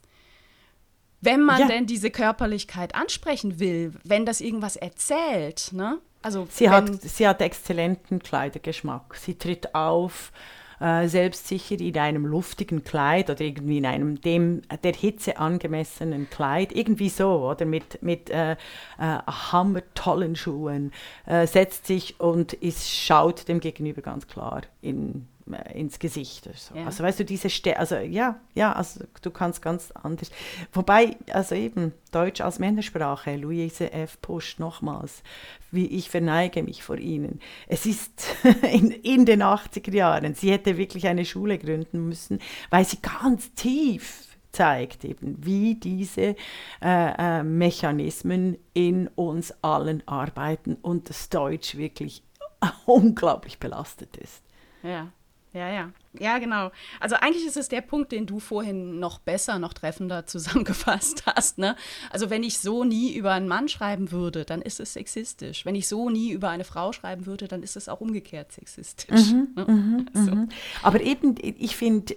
Wenn man Ja. denn diese Körperlichkeit ansprechen will, wenn das irgendwas erzählt, ne? Also Sie hat, sie hat exzellenten Kleidergeschmack. Sie tritt auf, äh, selbstsicher in einem luftigen Kleid oder irgendwie in einem dem der Hitze angemessenen Kleid, irgendwie so, oder mit, mit äh, äh, hammertollen Schuhen, äh, setzt sich und ist, schaut dem Gegenüber ganz klar in, ins Gesicht. So. Ja. Also weißt du, diese Ste also ja, ja, also du kannst ganz anders. Wobei, also eben, Deutsch als Männersprache, Luise F. Pusch nochmals, wie ich verneige mich vor Ihnen. Es ist in, in den 80er Jahren, sie hätte wirklich eine Schule gründen müssen, weil sie ganz tief zeigt eben, wie diese äh, äh, Mechanismen in uns allen arbeiten und das Deutsch wirklich unglaublich belastet ist. Ja, ja, ja. Ja, genau. Also eigentlich ist es der Punkt, den du vorhin noch besser, noch treffender zusammengefasst hast. Ne? Also wenn ich so nie über einen Mann schreiben würde, dann ist es sexistisch. Wenn ich so nie über eine Frau schreiben würde, dann ist es auch umgekehrt sexistisch. ne? so. Aber eben, ich finde,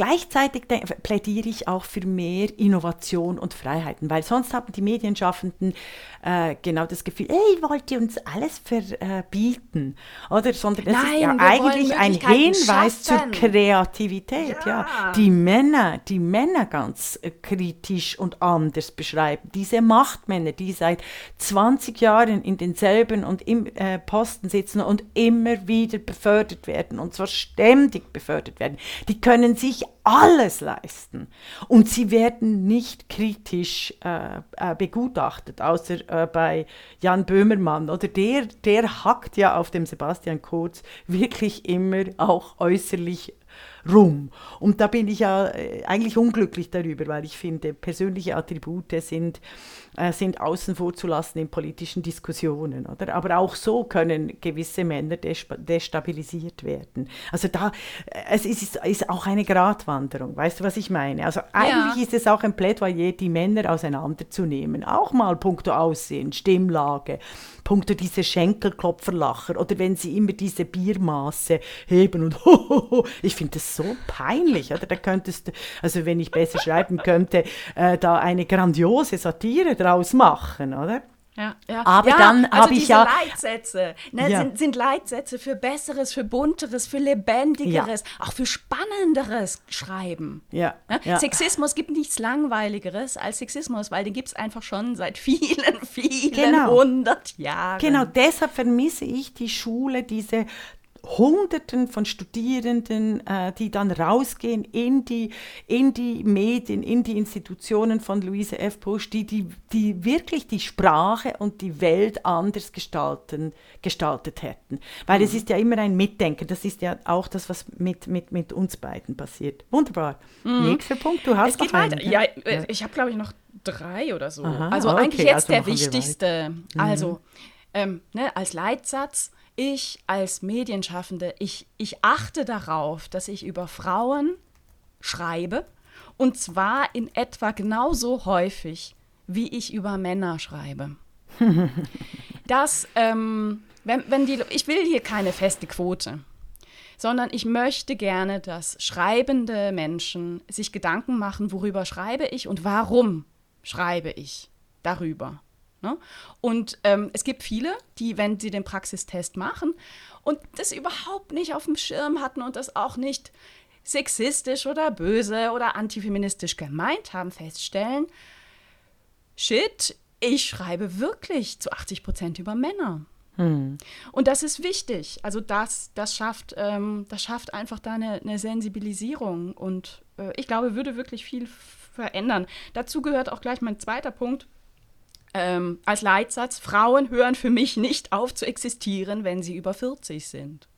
gleichzeitig plädiere ich auch für mehr Innovation und Freiheiten, weil sonst haben die Medienschaffenden äh, genau das Gefühl, ey, wollt ihr uns alles verbieten? Oder? Sondern es ist ja eigentlich ein Hinweis schaffen. zur Kreativität. Ja. Ja. Die Männer, die Männer ganz äh, kritisch und anders beschreiben. Diese Machtmänner, die seit 20 Jahren in denselben und im äh, Posten sitzen und immer wieder befördert werden und zwar ständig befördert werden, die können sich alles leisten. Und sie werden nicht kritisch äh, äh, begutachtet, außer äh, bei Jan Böhmermann. Oder der, der hackt ja auf dem Sebastian Kurz wirklich immer auch äußerlich rum. Und da bin ich ja äh, eigentlich unglücklich darüber, weil ich finde, persönliche Attribute sind, äh, sind außen vor zu lassen in politischen Diskussionen. Oder? Aber auch so können gewisse Männer destabilisiert werden. Also da, äh, es ist, ist auch eine Gratwanderung, weißt du, was ich meine? Also eigentlich ja. ist es auch ein Plädoyer, die Männer auseinanderzunehmen. Auch mal punkto Aussehen, Stimmlage, punkto diese Schenkelklopferlacher oder wenn sie immer diese Biermaße heben und hohoho. Ich finde das so peinlich. Oder? Da könntest also wenn ich besser schreiben könnte, äh, da eine grandiose Satire draus machen, oder? Ja, ja. Aber ja, dann also habe ich ja. Leitsätze ne, ja. sind, sind, Leitsätze für Besseres, für Bunteres, für Lebendigeres, ja. auch für Spannenderes Schreiben. Ja. Ne? Sexismus gibt nichts Langweiligeres als Sexismus, weil den gibt es einfach schon seit vielen, vielen genau. hundert Jahren. Genau, deshalb vermisse ich die Schule, diese Hunderten von Studierenden, äh, die dann rausgehen in die, in die Medien, in die Institutionen von Louise F. Bush, die, die, die wirklich die Sprache und die Welt anders gestalten, gestaltet hätten. Weil mhm. es ist ja immer ein Mitdenken, das ist ja auch das, was mit, mit, mit uns beiden passiert. Wunderbar. Mhm. Nächster Punkt, du hast es geht. Einen, ja, ja, ich habe glaube ich noch drei oder so. Aha, also okay, eigentlich jetzt also der wichtigste. Also ähm, ne, als Leitsatz ich als Medienschaffende, ich, ich achte darauf, dass ich über Frauen schreibe und zwar in etwa genauso häufig, wie ich über Männer schreibe. das, ähm, wenn, wenn die, ich will hier keine feste Quote, sondern ich möchte gerne, dass schreibende Menschen sich Gedanken machen, worüber schreibe ich und warum schreibe ich darüber. Ne? Und ähm, es gibt viele, die, wenn sie den Praxistest machen und das überhaupt nicht auf dem Schirm hatten und das auch nicht sexistisch oder böse oder antifeministisch gemeint haben, feststellen, shit, ich schreibe wirklich zu 80 Prozent über Männer. Hm. Und das ist wichtig. Also das, das, schafft, ähm, das schafft einfach da eine, eine Sensibilisierung und äh, ich glaube, würde wirklich viel verändern. Dazu gehört auch gleich mein zweiter Punkt ähm, als Leitsatz, Frauen hören für mich nicht auf zu existieren, wenn sie über 40 sind.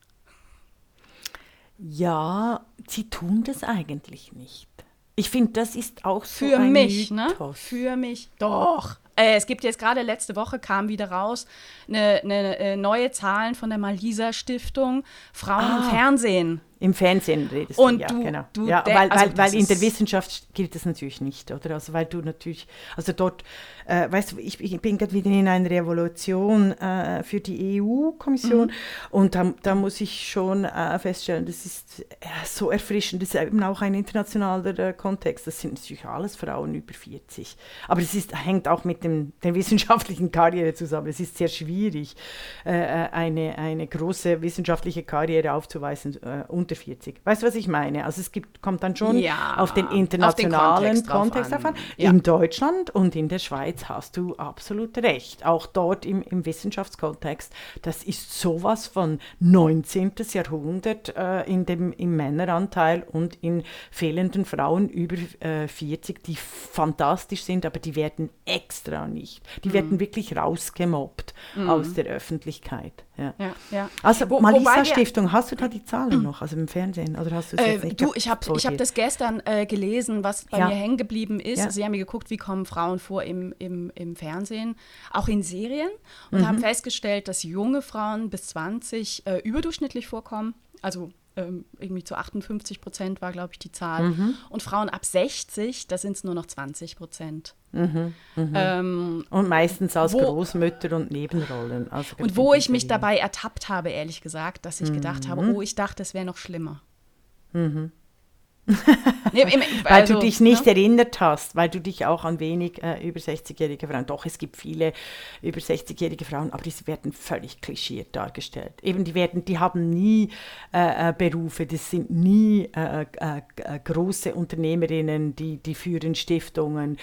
Ja, sie tun das eigentlich nicht. Ich finde, das ist auch so Für mich, ne? Mythos. ne? Für mich. Doch. Äh, es gibt jetzt gerade letzte Woche kam wieder raus eine, eine, eine neue Zahlen von der Malisa Stiftung Frauen ah. im Fernsehen. Im Fernsehen redest und du, ja, du, genau. Du ja, weil, also weil, weil in der Wissenschaft gilt das natürlich nicht, oder? Also weil du natürlich, also dort, äh, weißt du, ich, ich bin gerade wieder in einer Revolution äh, für die EU-Kommission mhm. und da, da, muss ich schon äh, feststellen, das ist äh, so erfrischend, das ist eben auch ein internationaler äh, Kontext, das sind natürlich alles Frauen über 40. Aber es ist, hängt auch mit dem, der wissenschaftlichen Karriere zusammen. Es ist sehr schwierig, äh, eine, eine große wissenschaftliche Karriere aufzuweisen unter unter 40. Weißt du, was ich meine? Also es gibt, kommt dann schon ja, auf den internationalen den Kontext, Kontext an. Ja. In Deutschland und in der Schweiz hast du absolut recht. Auch dort im, im Wissenschaftskontext, das ist sowas von 19. Jahrhundert äh, in dem, im Männeranteil und in fehlenden Frauen über äh, 40, die fantastisch sind, aber die werden extra nicht. Die mhm. werden wirklich rausgemobbt mhm. aus der Öffentlichkeit. Ja. Ja, ja. Also Wo, Malisa Stiftung, hast du da die Zahlen noch, also im Fernsehen? Oder hast du es äh, nicht Du, ich habe hab das gestern äh, gelesen, was bei mir hängen geblieben ist. Also, sie haben mir geguckt, wie kommen Frauen vor im, im, im Fernsehen, auch in Serien, und mhm. haben festgestellt, dass junge Frauen bis 20 äh, überdurchschnittlich vorkommen. Also ähm, irgendwie zu 58 Prozent war, glaube ich, die Zahl. Mhm. Und Frauen ab 60, da sind es nur noch 20 Prozent. Mhm, mhm. Ähm, und meistens als wo, Großmütter und Nebenrollen. Also und wo ich mich dabei ertappt habe, ehrlich gesagt, dass ich mhm. gedacht habe, oh, ich dachte, es wäre noch schlimmer. Mhm nee, weil also, du dich nicht ja? erinnert hast, weil du dich auch an wenig äh, über 60-jährige Frauen, doch es gibt viele über 60-jährige Frauen, aber die werden völlig klischiert dargestellt. Eben die werden, die haben nie äh, äh Berufe, das sind nie äh, äh, äh, große Unternehmerinnen, die, die führen Stiftungen,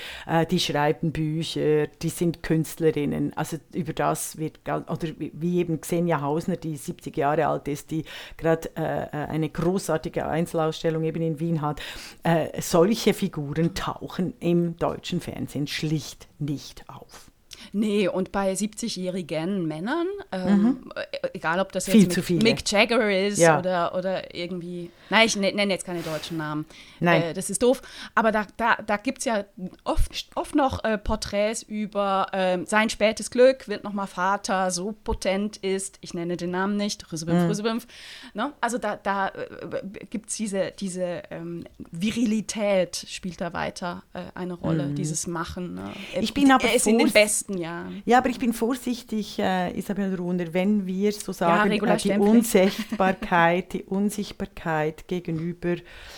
die schreiben Bücher, die sind Künstlerinnen. Also über das wird, oder wie eben Xenia Hausner, die 70 Jahre alt ist, die gerade eine großartige Einzelausstellung eben in Wien Spleen hat. Äh, solche Figuren tauchen im deutschen Fernsehen schlicht nicht auf. Nee, und bei 70-jährigen Männern, ähm, mhm. egal ob das Viel jetzt Mick, Mick, Jagger ist ja. oder, oder irgendwie, nein, ich ne, nenne jetzt keine deutschen Namen, nein. Äh, das ist doof, aber da, da, da gibt es ja oft, oft noch äh, Porträts über äh, sein spätes Glück, wird nochmal Vater, so potent ist, ich nenne den Namen nicht, Rüsebimf, mhm. Rüsebimf, ne? also da, da äh, gibt es diese, diese ähm, Virilität, spielt da weiter äh, eine Rolle, mhm. dieses Machen. Ne? Ich bin aber er ist in den besten Jahren. Ja, aber ich bin vorsichtig, äh, Isabel Runer, wenn wir so sagen, ja, äh, die Unsichtbarkeit, die Unsichtbarkeit gegenüber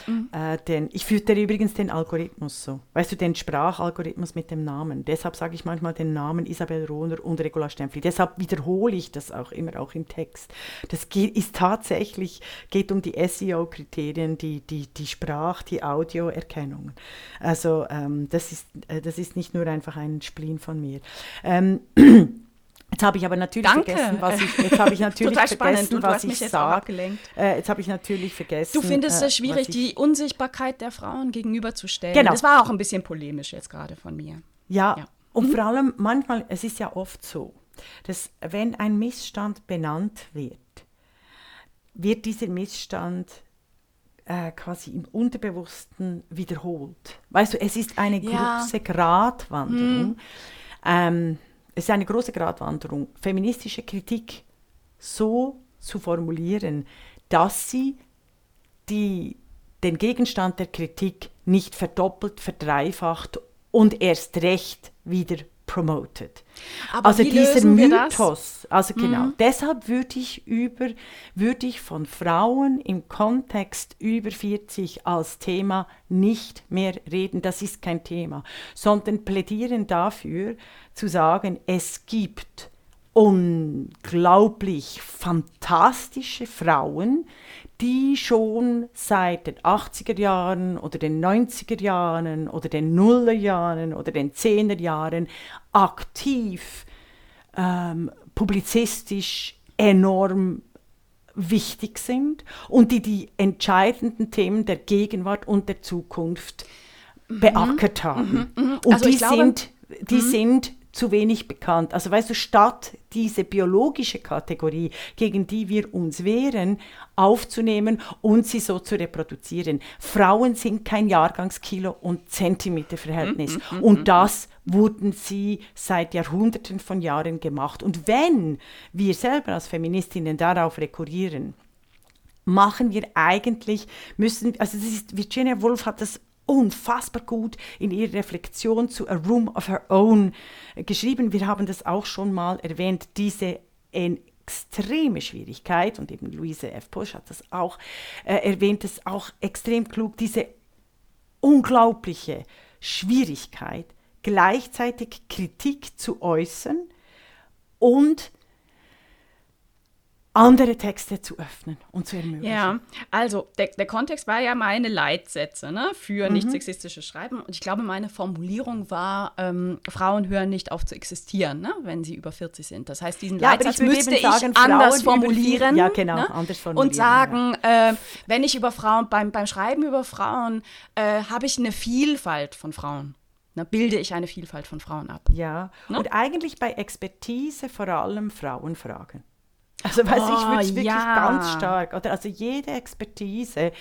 mhm. äh, den, ich führe übrigens den Algorithmus so, weißt du, den Sprachalgorithmus mit dem Namen. Deshalb sage ich manchmal den Namen Isabel Runer und Regula Stempfli. Deshalb wiederhole ich das auch immer auch im Text. Das geht, ist tatsächlich, geht um die SEO-Kriterien, die, die, die Sprach-, die Audioerkennung. Also ähm, das, ist, äh, das ist nicht nur einfach ein Spleen von mir. Ähm, Jetzt habe ich aber natürlich Danke. vergessen, was ich jetzt habe ich natürlich vergessen, was ich sage. Äh, jetzt habe ich natürlich vergessen. Du findest äh, es schwierig, die Unsichtbarkeit der Frauen gegenüberzustellen. Genau. Das war auch ein bisschen polemisch jetzt gerade von mir. Ja, ja. und mhm. vor allem manchmal, es ist ja oft so, dass wenn ein Missstand benannt wird, wird dieser Missstand äh, quasi im Unterbewussten wiederholt. Weißt du, es ist eine ja. große Gratwanderung. Mhm. Ähm, es ist eine große Gratwanderung, feministische Kritik so zu formulieren, dass sie die, den Gegenstand der Kritik nicht verdoppelt, verdreifacht und erst recht wieder promoted. Aber also dieser Mythos, also genau, mhm. deshalb würde ich über, würde ich von Frauen im Kontext über 40 als Thema nicht mehr reden, das ist kein Thema, sondern plädieren dafür zu sagen, es gibt unglaublich fantastische Frauen, die schon seit den 80er Jahren oder den 90er Jahren oder den Nuller Jahren oder den 10er Jahren aktiv ähm, publizistisch enorm wichtig sind und die die entscheidenden Themen der Gegenwart und der Zukunft mhm. beackert haben. Mhm, mh. Und also die, glaube, sind, die mhm. sind zu wenig bekannt. Also weißt du, statt diese biologische Kategorie, gegen die wir uns wehren, aufzunehmen und sie so zu reproduzieren. Frauen sind kein Jahrgangskilo und Zentimeterverhältnis. Mm, mm, mm, und das wurden sie seit Jahrhunderten von Jahren gemacht. Und wenn wir selber als Feministinnen darauf rekurrieren, machen wir eigentlich, müssen, also das ist, Virginia Woolf hat das unfassbar gut in ihrer Reflexion zu A Room of Her Own geschrieben. Wir haben das auch schon mal erwähnt, diese extreme Schwierigkeit, und eben Louise F. Posch hat das auch äh, erwähnt, das auch extrem klug, diese unglaubliche Schwierigkeit, gleichzeitig Kritik zu äußern und andere Texte zu öffnen und zu ermöglichen. Ja, also der, der Kontext war ja meine Leitsätze ne, für mhm. nicht sexistisches Schreiben. Und ich glaube, meine Formulierung war, ähm, Frauen hören nicht auf zu existieren, ne, wenn sie über 40 sind. Das heißt, diesen ja, Leitsatz ich müsste ich sagen, anders formulieren. Ja, genau, ne? anders formulieren. Und sagen, ja. äh, wenn ich über Frauen, beim, beim Schreiben über Frauen, äh, habe ich eine Vielfalt von Frauen. Ne, bilde ich eine Vielfalt von Frauen ab. Ja, ne? und eigentlich bei Expertise vor allem Frauen fragen. Also weiß oh, ich würde wirklich ja. ganz stark, oder also jede Expertise,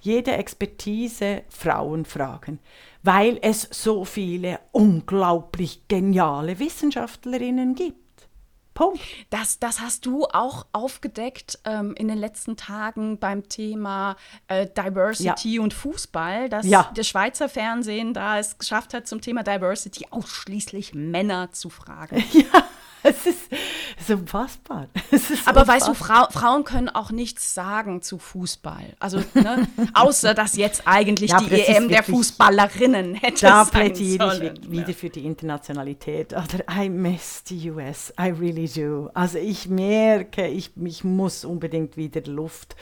jede Expertise Frauen fragen, weil es so viele unglaublich geniale Wissenschaftlerinnen gibt. Punkt. Das, das hast du auch aufgedeckt ähm, in den letzten Tagen beim Thema äh, Diversity ja. und Fußball, dass ja. das Schweizer Fernsehen da es geschafft hat, zum Thema Diversity ausschließlich Männer zu fragen. Ja. Es ist, ist unfassbar. Es ist Aber unfassbar. weißt du, Frau, Frauen können auch nichts sagen zu Fußball. Also, ne, außer dass jetzt eigentlich ja, die EM der Fußballerinnen hätte Da plädiere ich wieder für die Internationalität. Oder I miss the US, I really do. Also ich merke, ich, ich muss unbedingt wieder Luft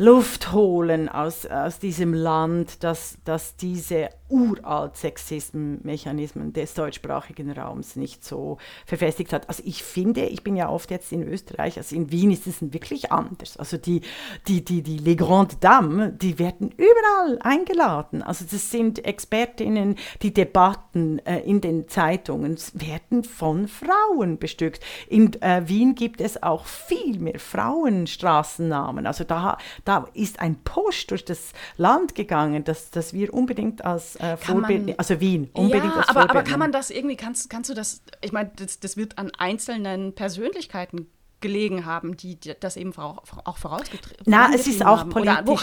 Luft holen aus, aus diesem Land, das, das diese uralt Sexismusmechanismen des deutschsprachigen Raums nicht so verfestigt hat. Also ich finde, ich bin ja oft jetzt in Österreich, also in Wien ist es wirklich anders. Also die, die, die, die Les Grandes Dames, die werden überall eingeladen. Also das sind Expertinnen, die Debatten äh, in den Zeitungen werden von Frauen bestückt. In äh, Wien gibt es auch viel mehr Frauenstraßennamen. Also da, da ist ein Push durch das Land gegangen, dass, dass wir unbedingt als äh, Vorbild, man, also Wien, unbedingt ja, aber, aber kann man das irgendwie, kannst, kannst du das, ich meine, das, das wird an einzelnen Persönlichkeiten gelegen haben, die das eben auch vorausgetrieben haben. Na, es ist auch politisch.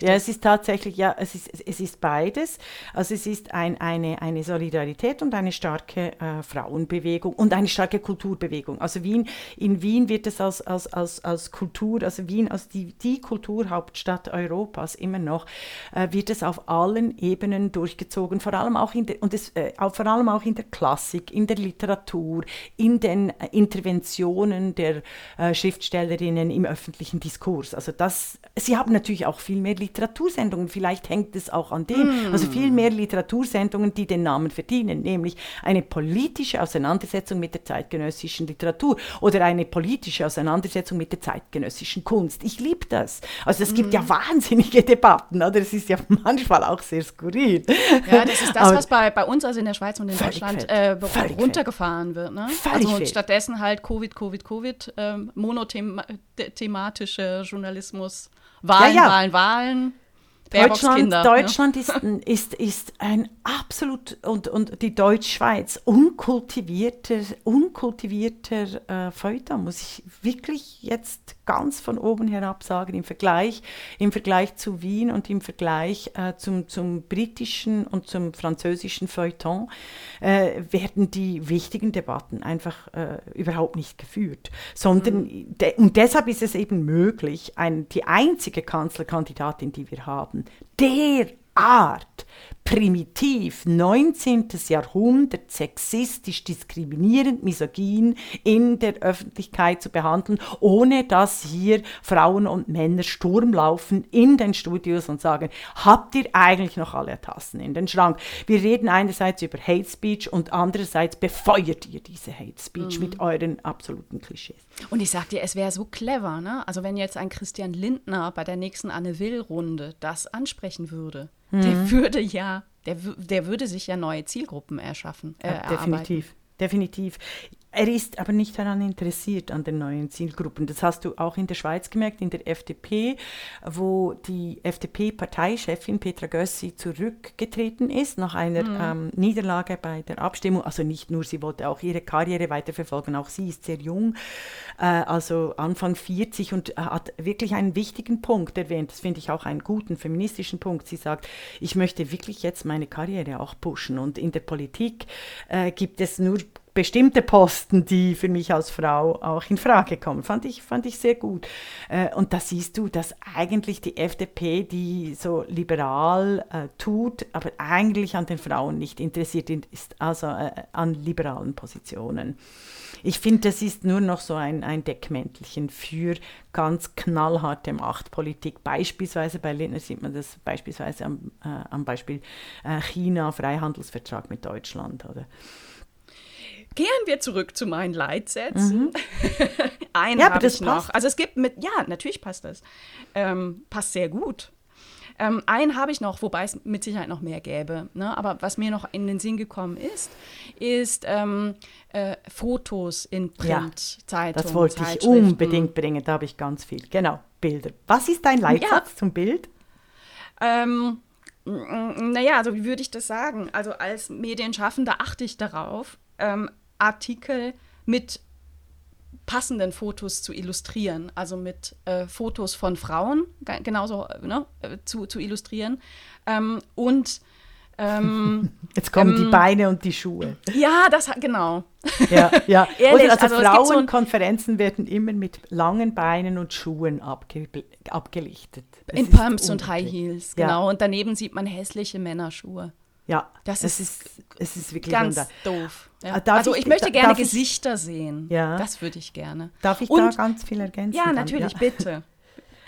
ja, es ist tatsächlich, ja, es ist, es ist beides. Also es ist ein, eine, eine Solidarität und eine starke äh, Frauenbewegung und eine starke Kulturbewegung. Also Wien, in Wien wird es als, als, als, als Kultur, also Wien als die, die Kulturhauptstadt Europas immer noch, äh, wird es auf allen Ebenen durchgezogen, vor allem auch in der, und es, äh, vor allem auch in der Klassik, in der Literatur, in den äh, Interventionen der äh, Schriftstellerinnen im öffentlichen Diskurs. Also das, sie haben natürlich auch viel mehr Literatursendungen, vielleicht hängt es auch an dem, mm. also viel mehr Literatursendungen, die den Namen verdienen, nämlich eine politische Auseinandersetzung mit der zeitgenössischen Literatur oder eine politische Auseinandersetzung mit der zeitgenössischen Kunst. Ich liebe das. Also es gibt mm. ja wahnsinnige Debatten, oder? Es ist ja manchmal auch sehr skurril. Ja, das ist das, was bei, bei uns, also in der Schweiz und in Deutschland, äh, runtergefahren wird. Ne? also stattdessen halt Covid, Covid, Covid ähm, monothematische Journalismus. Wahlen, ja, ja. Wahlen, Wahlen. Deutschland, Kinder, Deutschland ja. ist, ist, ist ein absolut, und, und die Deutschschweiz, unkultivierter, unkultivierter äh, Feuilleton, muss ich wirklich jetzt ganz von oben herab sagen, im Vergleich, im Vergleich zu Wien und im Vergleich äh, zum, zum britischen und zum französischen Feuilleton, äh, werden die wichtigen Debatten einfach äh, überhaupt nicht geführt. Sondern, mhm. de, und deshalb ist es eben möglich, ein, die einzige Kanzlerkandidatin, die wir haben, haben, der derart primitiv 19. Jahrhundert sexistisch, diskriminierend, misogyn in der Öffentlichkeit zu behandeln, ohne dass hier Frauen und Männer Sturm laufen in den Studios und sagen, habt ihr eigentlich noch alle Tassen in den Schrank? Wir reden einerseits über Hate Speech und andererseits befeuert ihr diese Hate Speech mhm. mit euren absoluten Klischees. Und ich sag dir, es wäre so clever, ne? Also wenn jetzt ein Christian Lindner bei der nächsten Anne Will-Runde das ansprechen würde. Mhm. Der würde ja, der, der würde sich ja neue Zielgruppen erschaffen. Äh, ja, definitiv, definitiv. Er ist aber nicht daran interessiert, an den neuen Zielgruppen. Das hast du auch in der Schweiz gemerkt, in der FDP, wo die FDP-Parteichefin Petra Gössi zurückgetreten ist nach einer mhm. ähm, Niederlage bei der Abstimmung. Also nicht nur, sie wollte auch ihre Karriere weiterverfolgen, auch sie ist sehr jung, äh, also Anfang 40 und hat wirklich einen wichtigen Punkt erwähnt. Das finde ich auch einen guten feministischen Punkt. Sie sagt, ich möchte wirklich jetzt meine Karriere auch pushen und in der Politik äh, gibt es nur bestimmte Posten, die für mich als Frau auch in Frage kommen. Fand ich, fand ich sehr gut. Äh, und da siehst du, dass eigentlich die FDP, die so liberal äh, tut, aber eigentlich an den Frauen nicht interessiert ist, also äh, an liberalen Positionen. Ich finde, das ist nur noch so ein, ein Deckmäntelchen für ganz knallharte Machtpolitik. Beispielsweise bei Lindner sieht man das beispielsweise am, äh, am Beispiel äh, China, Freihandelsvertrag mit Deutschland. Oder? Gehen wir zurück zu meinen Leitsätzen. Mhm. Einen ja, habe ich noch. Passt. Also es gibt mit, ja, natürlich passt das. Ähm, passt sehr gut. Ähm, einen habe ich noch, wobei es mit Sicherheit noch mehr gäbe. Ne? Aber was mir noch in den Sinn gekommen ist, ist ähm, äh, Fotos in Print, ja, Das wollte ich unbedingt bringen, da habe ich ganz viel. Genau, Bilder. Was ist dein Leitsatz ja. zum Bild? Ähm, naja, also wie würde ich das sagen? Also als Medienschaffender achte ich darauf, ähm, Artikel mit passenden Fotos zu illustrieren, also mit äh, Fotos von Frauen genauso ne, zu, zu illustrieren ähm, und ähm, Jetzt kommen ähm, die Beine und die Schuhe. Ja, das genau. Ja, ja. Ehrlich, also, also Frauenkonferenzen so werden immer mit langen Beinen und Schuhen abge abgelichtet. Das in Pumps und High Heels, genau. Ja. Und daneben sieht man hässliche Männerschuhe. Ja, das ist, ist, es ist wirklich ganz wunder. doof. Ja. Ah, also ich, ich möchte gerne Gesichter ich, sehen. Ja. Das würde ich gerne. Darf ich Und, da ganz viel ergänzen? Ja, natürlich, ja. bitte.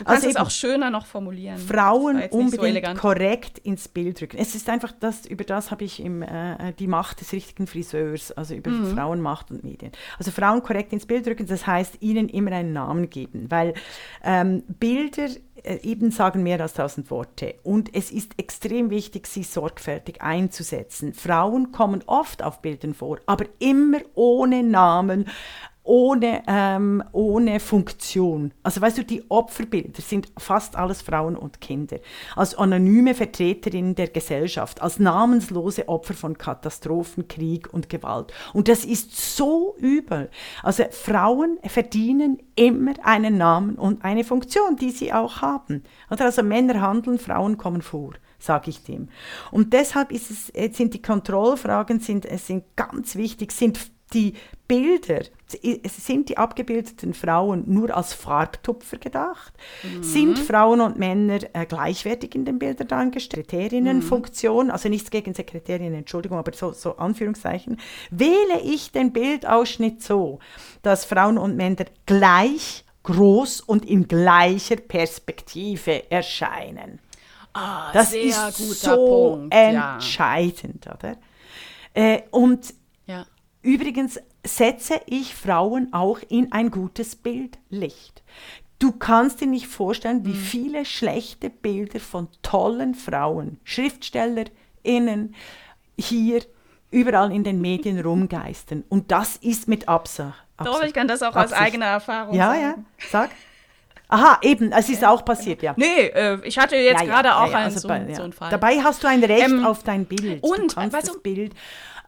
Du kannst Also es auch schöner noch formulieren. Frauen so unbedingt elegant. korrekt ins Bild rücken. Es ist einfach das, über das habe ich im, äh, die Macht des richtigen Friseurs, also über Mhm. Frauenmacht und Medien. Also Frauen korrekt ins Bild rücken, das heißt ihnen immer einen Namen geben, weil ähm, Bilder äh, eben sagen mehr als tausend Worte. Und es ist extrem wichtig, sie sorgfältig einzusetzen. Frauen kommen oft auf Bildern vor, aber immer ohne Namen, ohne, ähm, ohne Funktion. Also weißt du, die Opferbilder sind fast alles Frauen und Kinder. Als anonyme Vertreterinnen der Gesellschaft, als namenslose Opfer von Katastrophen, Krieg und Gewalt. Und das ist so übel. Also Frauen verdienen immer einen Namen und eine Funktion, die sie auch haben. Also Männer handeln, Frauen kommen vor sage ich dem. Und deshalb ist es, sind die Kontrollfragen sind, äh, sind ganz wichtig, sind die Bilder, sind die abgebildeten Frauen nur als Farbtupfer gedacht? Sind Frauen und Männer äh, gleichwertig in den Bildern dargestellt? Sekretärinnenfunktion, also nichts gegen Sekretärinnen, Entschuldigung, aber so, so Anführungszeichen. Wähle ich den Bildausschnitt so, dass Frauen und Männer gleich groß und in gleicher Perspektive erscheinen? Ah, Das ist so Punkt. Ja. entscheidend, oder? Äh, und ja. Übrigens setze ich Frauen auch in ein gutes Bildlicht. Du kannst dir nicht vorstellen, Mhm. wie viele schlechte Bilder von tollen Frauen, SchriftstellerInnen, hier überall in den Medien rumgeistern. Und das ist mit Absicht. Doch, ich kann das auch aus Absicht. eigener Erfahrung Ja, sagen. ja, sag. Aha, eben, es ist auch passiert, ja. Nee, äh, ich hatte jetzt Ja, ja, gerade ja, auch ja, einen, also so, bei- ja. so einen Fall. Dabei hast du ein Recht Ähm, auf dein Bild. und, du kannst das Bild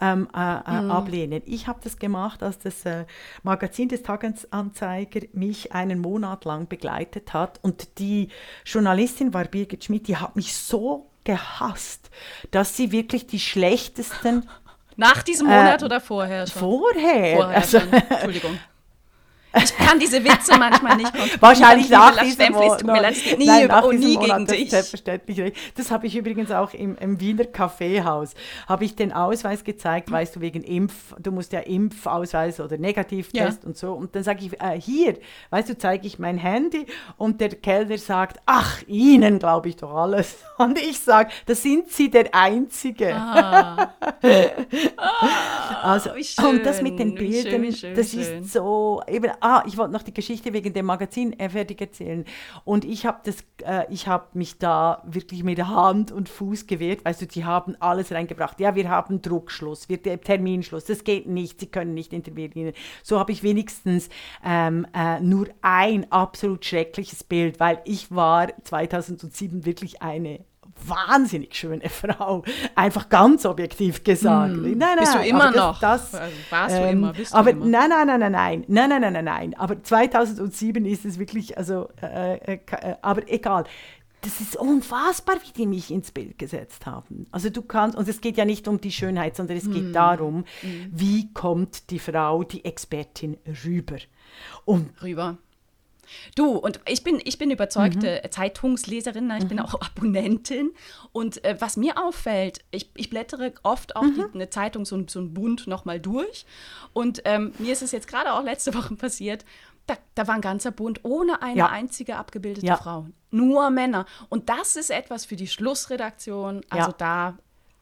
ähm, äh, äh, Mhm. ablehnen. Ich habe das gemacht, als das äh, Magazin des Tagesanzeiger mich einen Monat lang begleitet hat. Und die Journalistin war Birgit Schmidt, die hat mich so gehasst, dass sie wirklich die schlechtesten Nach diesem Monat oder vorher schon? vorher, Vorher also. Entschuldigung. Ich kann diese Witze manchmal nicht. Wahrscheinlich nach diesem Monat. tut mir leid, es geht nie, Nein, oh, diesem nie Monat, gegen das dich. Selbstverständlich. Das habe ich übrigens auch im, im Wiener Kaffeehaus. Habe ich den Ausweis gezeigt, weißt du, wegen Impf, du musst ja Impfausweis oder Negativtest Ja. und so. Und dann sage ich, äh, hier, weißt du, zeige ich mein Handy und der Kellner sagt, ach, Ihnen glaube ich doch alles. Und ich sage, da sind Sie der Einzige. Ah, Also, wie und das mit den schön, schön, Bildern, wie schön, das schön. ist so, eben, ah, ich wollte noch die Geschichte wegen dem Magazin äh, fertig erzählen. Und ich habe das, äh, ich habe mich da wirklich mit Hand und Fuß gewehrt, weißt du, die haben alles reingebracht. Ja, wir haben Druckschluss, wir Terminschluss, das geht nicht, sie können nicht intervenieren. So habe ich wenigstens ähm, äh, nur ein absolut schreckliches Bild, weil ich war 2007 wirklich eine wahnsinnig schöne Frau, einfach ganz objektiv gesagt. Nein, nein, Hm. Bist du aber immer das, noch? Das, Also warst du ähm, immer, bist du aber immer. nein, nein, nein, nein, nein, nein, nein, nein, nein, nein. Aber 2007 ist es wirklich, also, äh, äh, äh, aber egal. Das ist unfassbar, wie die mich ins Bild gesetzt haben. Also du kannst, und es geht ja nicht um die Schönheit, sondern es Hm. geht darum, wie kommt die Frau, die Expertin rüber. Und rüber. Du, und ich bin, ich bin überzeugte Mhm. Zeitungsleserin, ne? ich bin auch Abonnentin. Und äh, was mir auffällt, ich, ich blättere oft auch Mhm. die, eine Zeitung, so, ein- so ein Bund nochmal durch. Und ähm, mir ist es jetzt gerade auch letzte Woche passiert, da, da war ein ganzer Bund ohne eine Ja. einzige abgebildete Ja. Frau. Nur Männer. Und das ist etwas für die Schlussredaktion. Also Ja. da,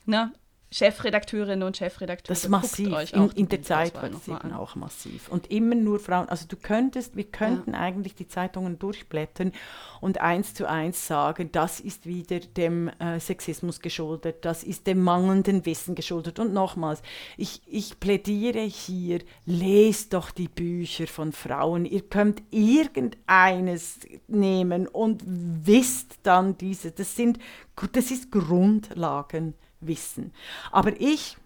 ne, Chefredakteurinnen und Chefredakteure, Das ist massiv. euch In, auch in der Zeit war das eben auch massiv. Und immer nur Frauen. Also du könntest, wir könnten eigentlich die Zeitungen durchblättern und eins zu eins sagen, das ist wieder dem äh, Sexismus geschuldet, das ist dem mangelnden Wissen geschuldet. Und nochmals, ich, ich plädiere hier, lest doch die Bücher von Frauen. Ihr könnt irgendeines nehmen und wisst dann diese. Das sind, das ist Grundlagenwissen. Aber ich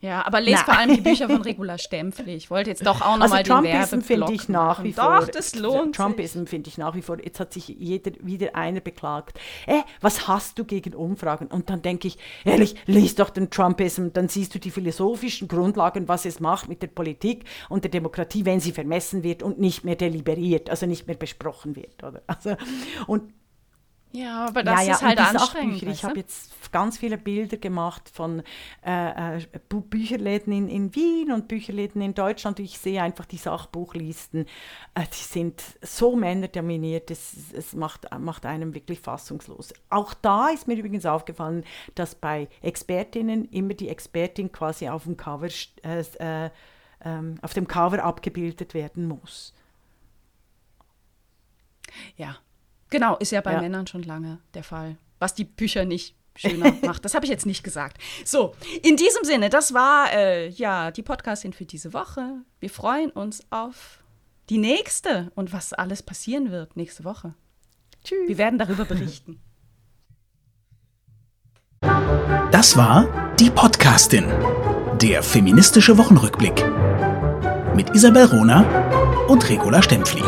Ja, aber lest vor allem die Bücher von Regula Stempfli. Ich wollte jetzt doch auch Also nochmal den Trumpism finde ich nach wie vor. Doch, das lohnt. Trumpism finde ich nach wie vor. Jetzt hat sich jeder wieder einer beklagt. Äh, was hast du gegen Umfragen? Und dann denke ich, ehrlich, lies doch den Trumpism, dann siehst du die philosophischen Grundlagen, was es macht mit der Politik und der Demokratie, wenn sie vermessen wird und nicht mehr deliberiert, also nicht mehr besprochen wird, oder? Also und Ja, aber das ja, ja, ist halt anstrengend. Sachbücher. Ich habe jetzt ganz viele Bilder gemacht von äh, äh, Bücherläden in, in Wien und Bücherläden in Deutschland. Ich sehe einfach die Sachbuchlisten. Äh, die sind so männerdominiert, es, es macht, macht einem wirklich fassungslos. Auch da ist mir übrigens aufgefallen, dass bei Expertinnen immer die Expertin quasi auf dem Cover, äh, äh, ähm, auf dem Cover abgebildet werden muss. Ja, genau, ist ja bei Ja. Männern schon lange der Fall. Was die Bücher nicht schöner macht. Das habe ich jetzt nicht gesagt. So, in diesem Sinne, das war äh, ja die Podcastin für diese Woche. Wir freuen uns auf die nächste und was alles passieren wird nächste Woche. Tschüss. Wir werden darüber berichten. Das war die Podcastin, der feministische Wochenrückblick mit Isabel Rona und Regula Stempfli.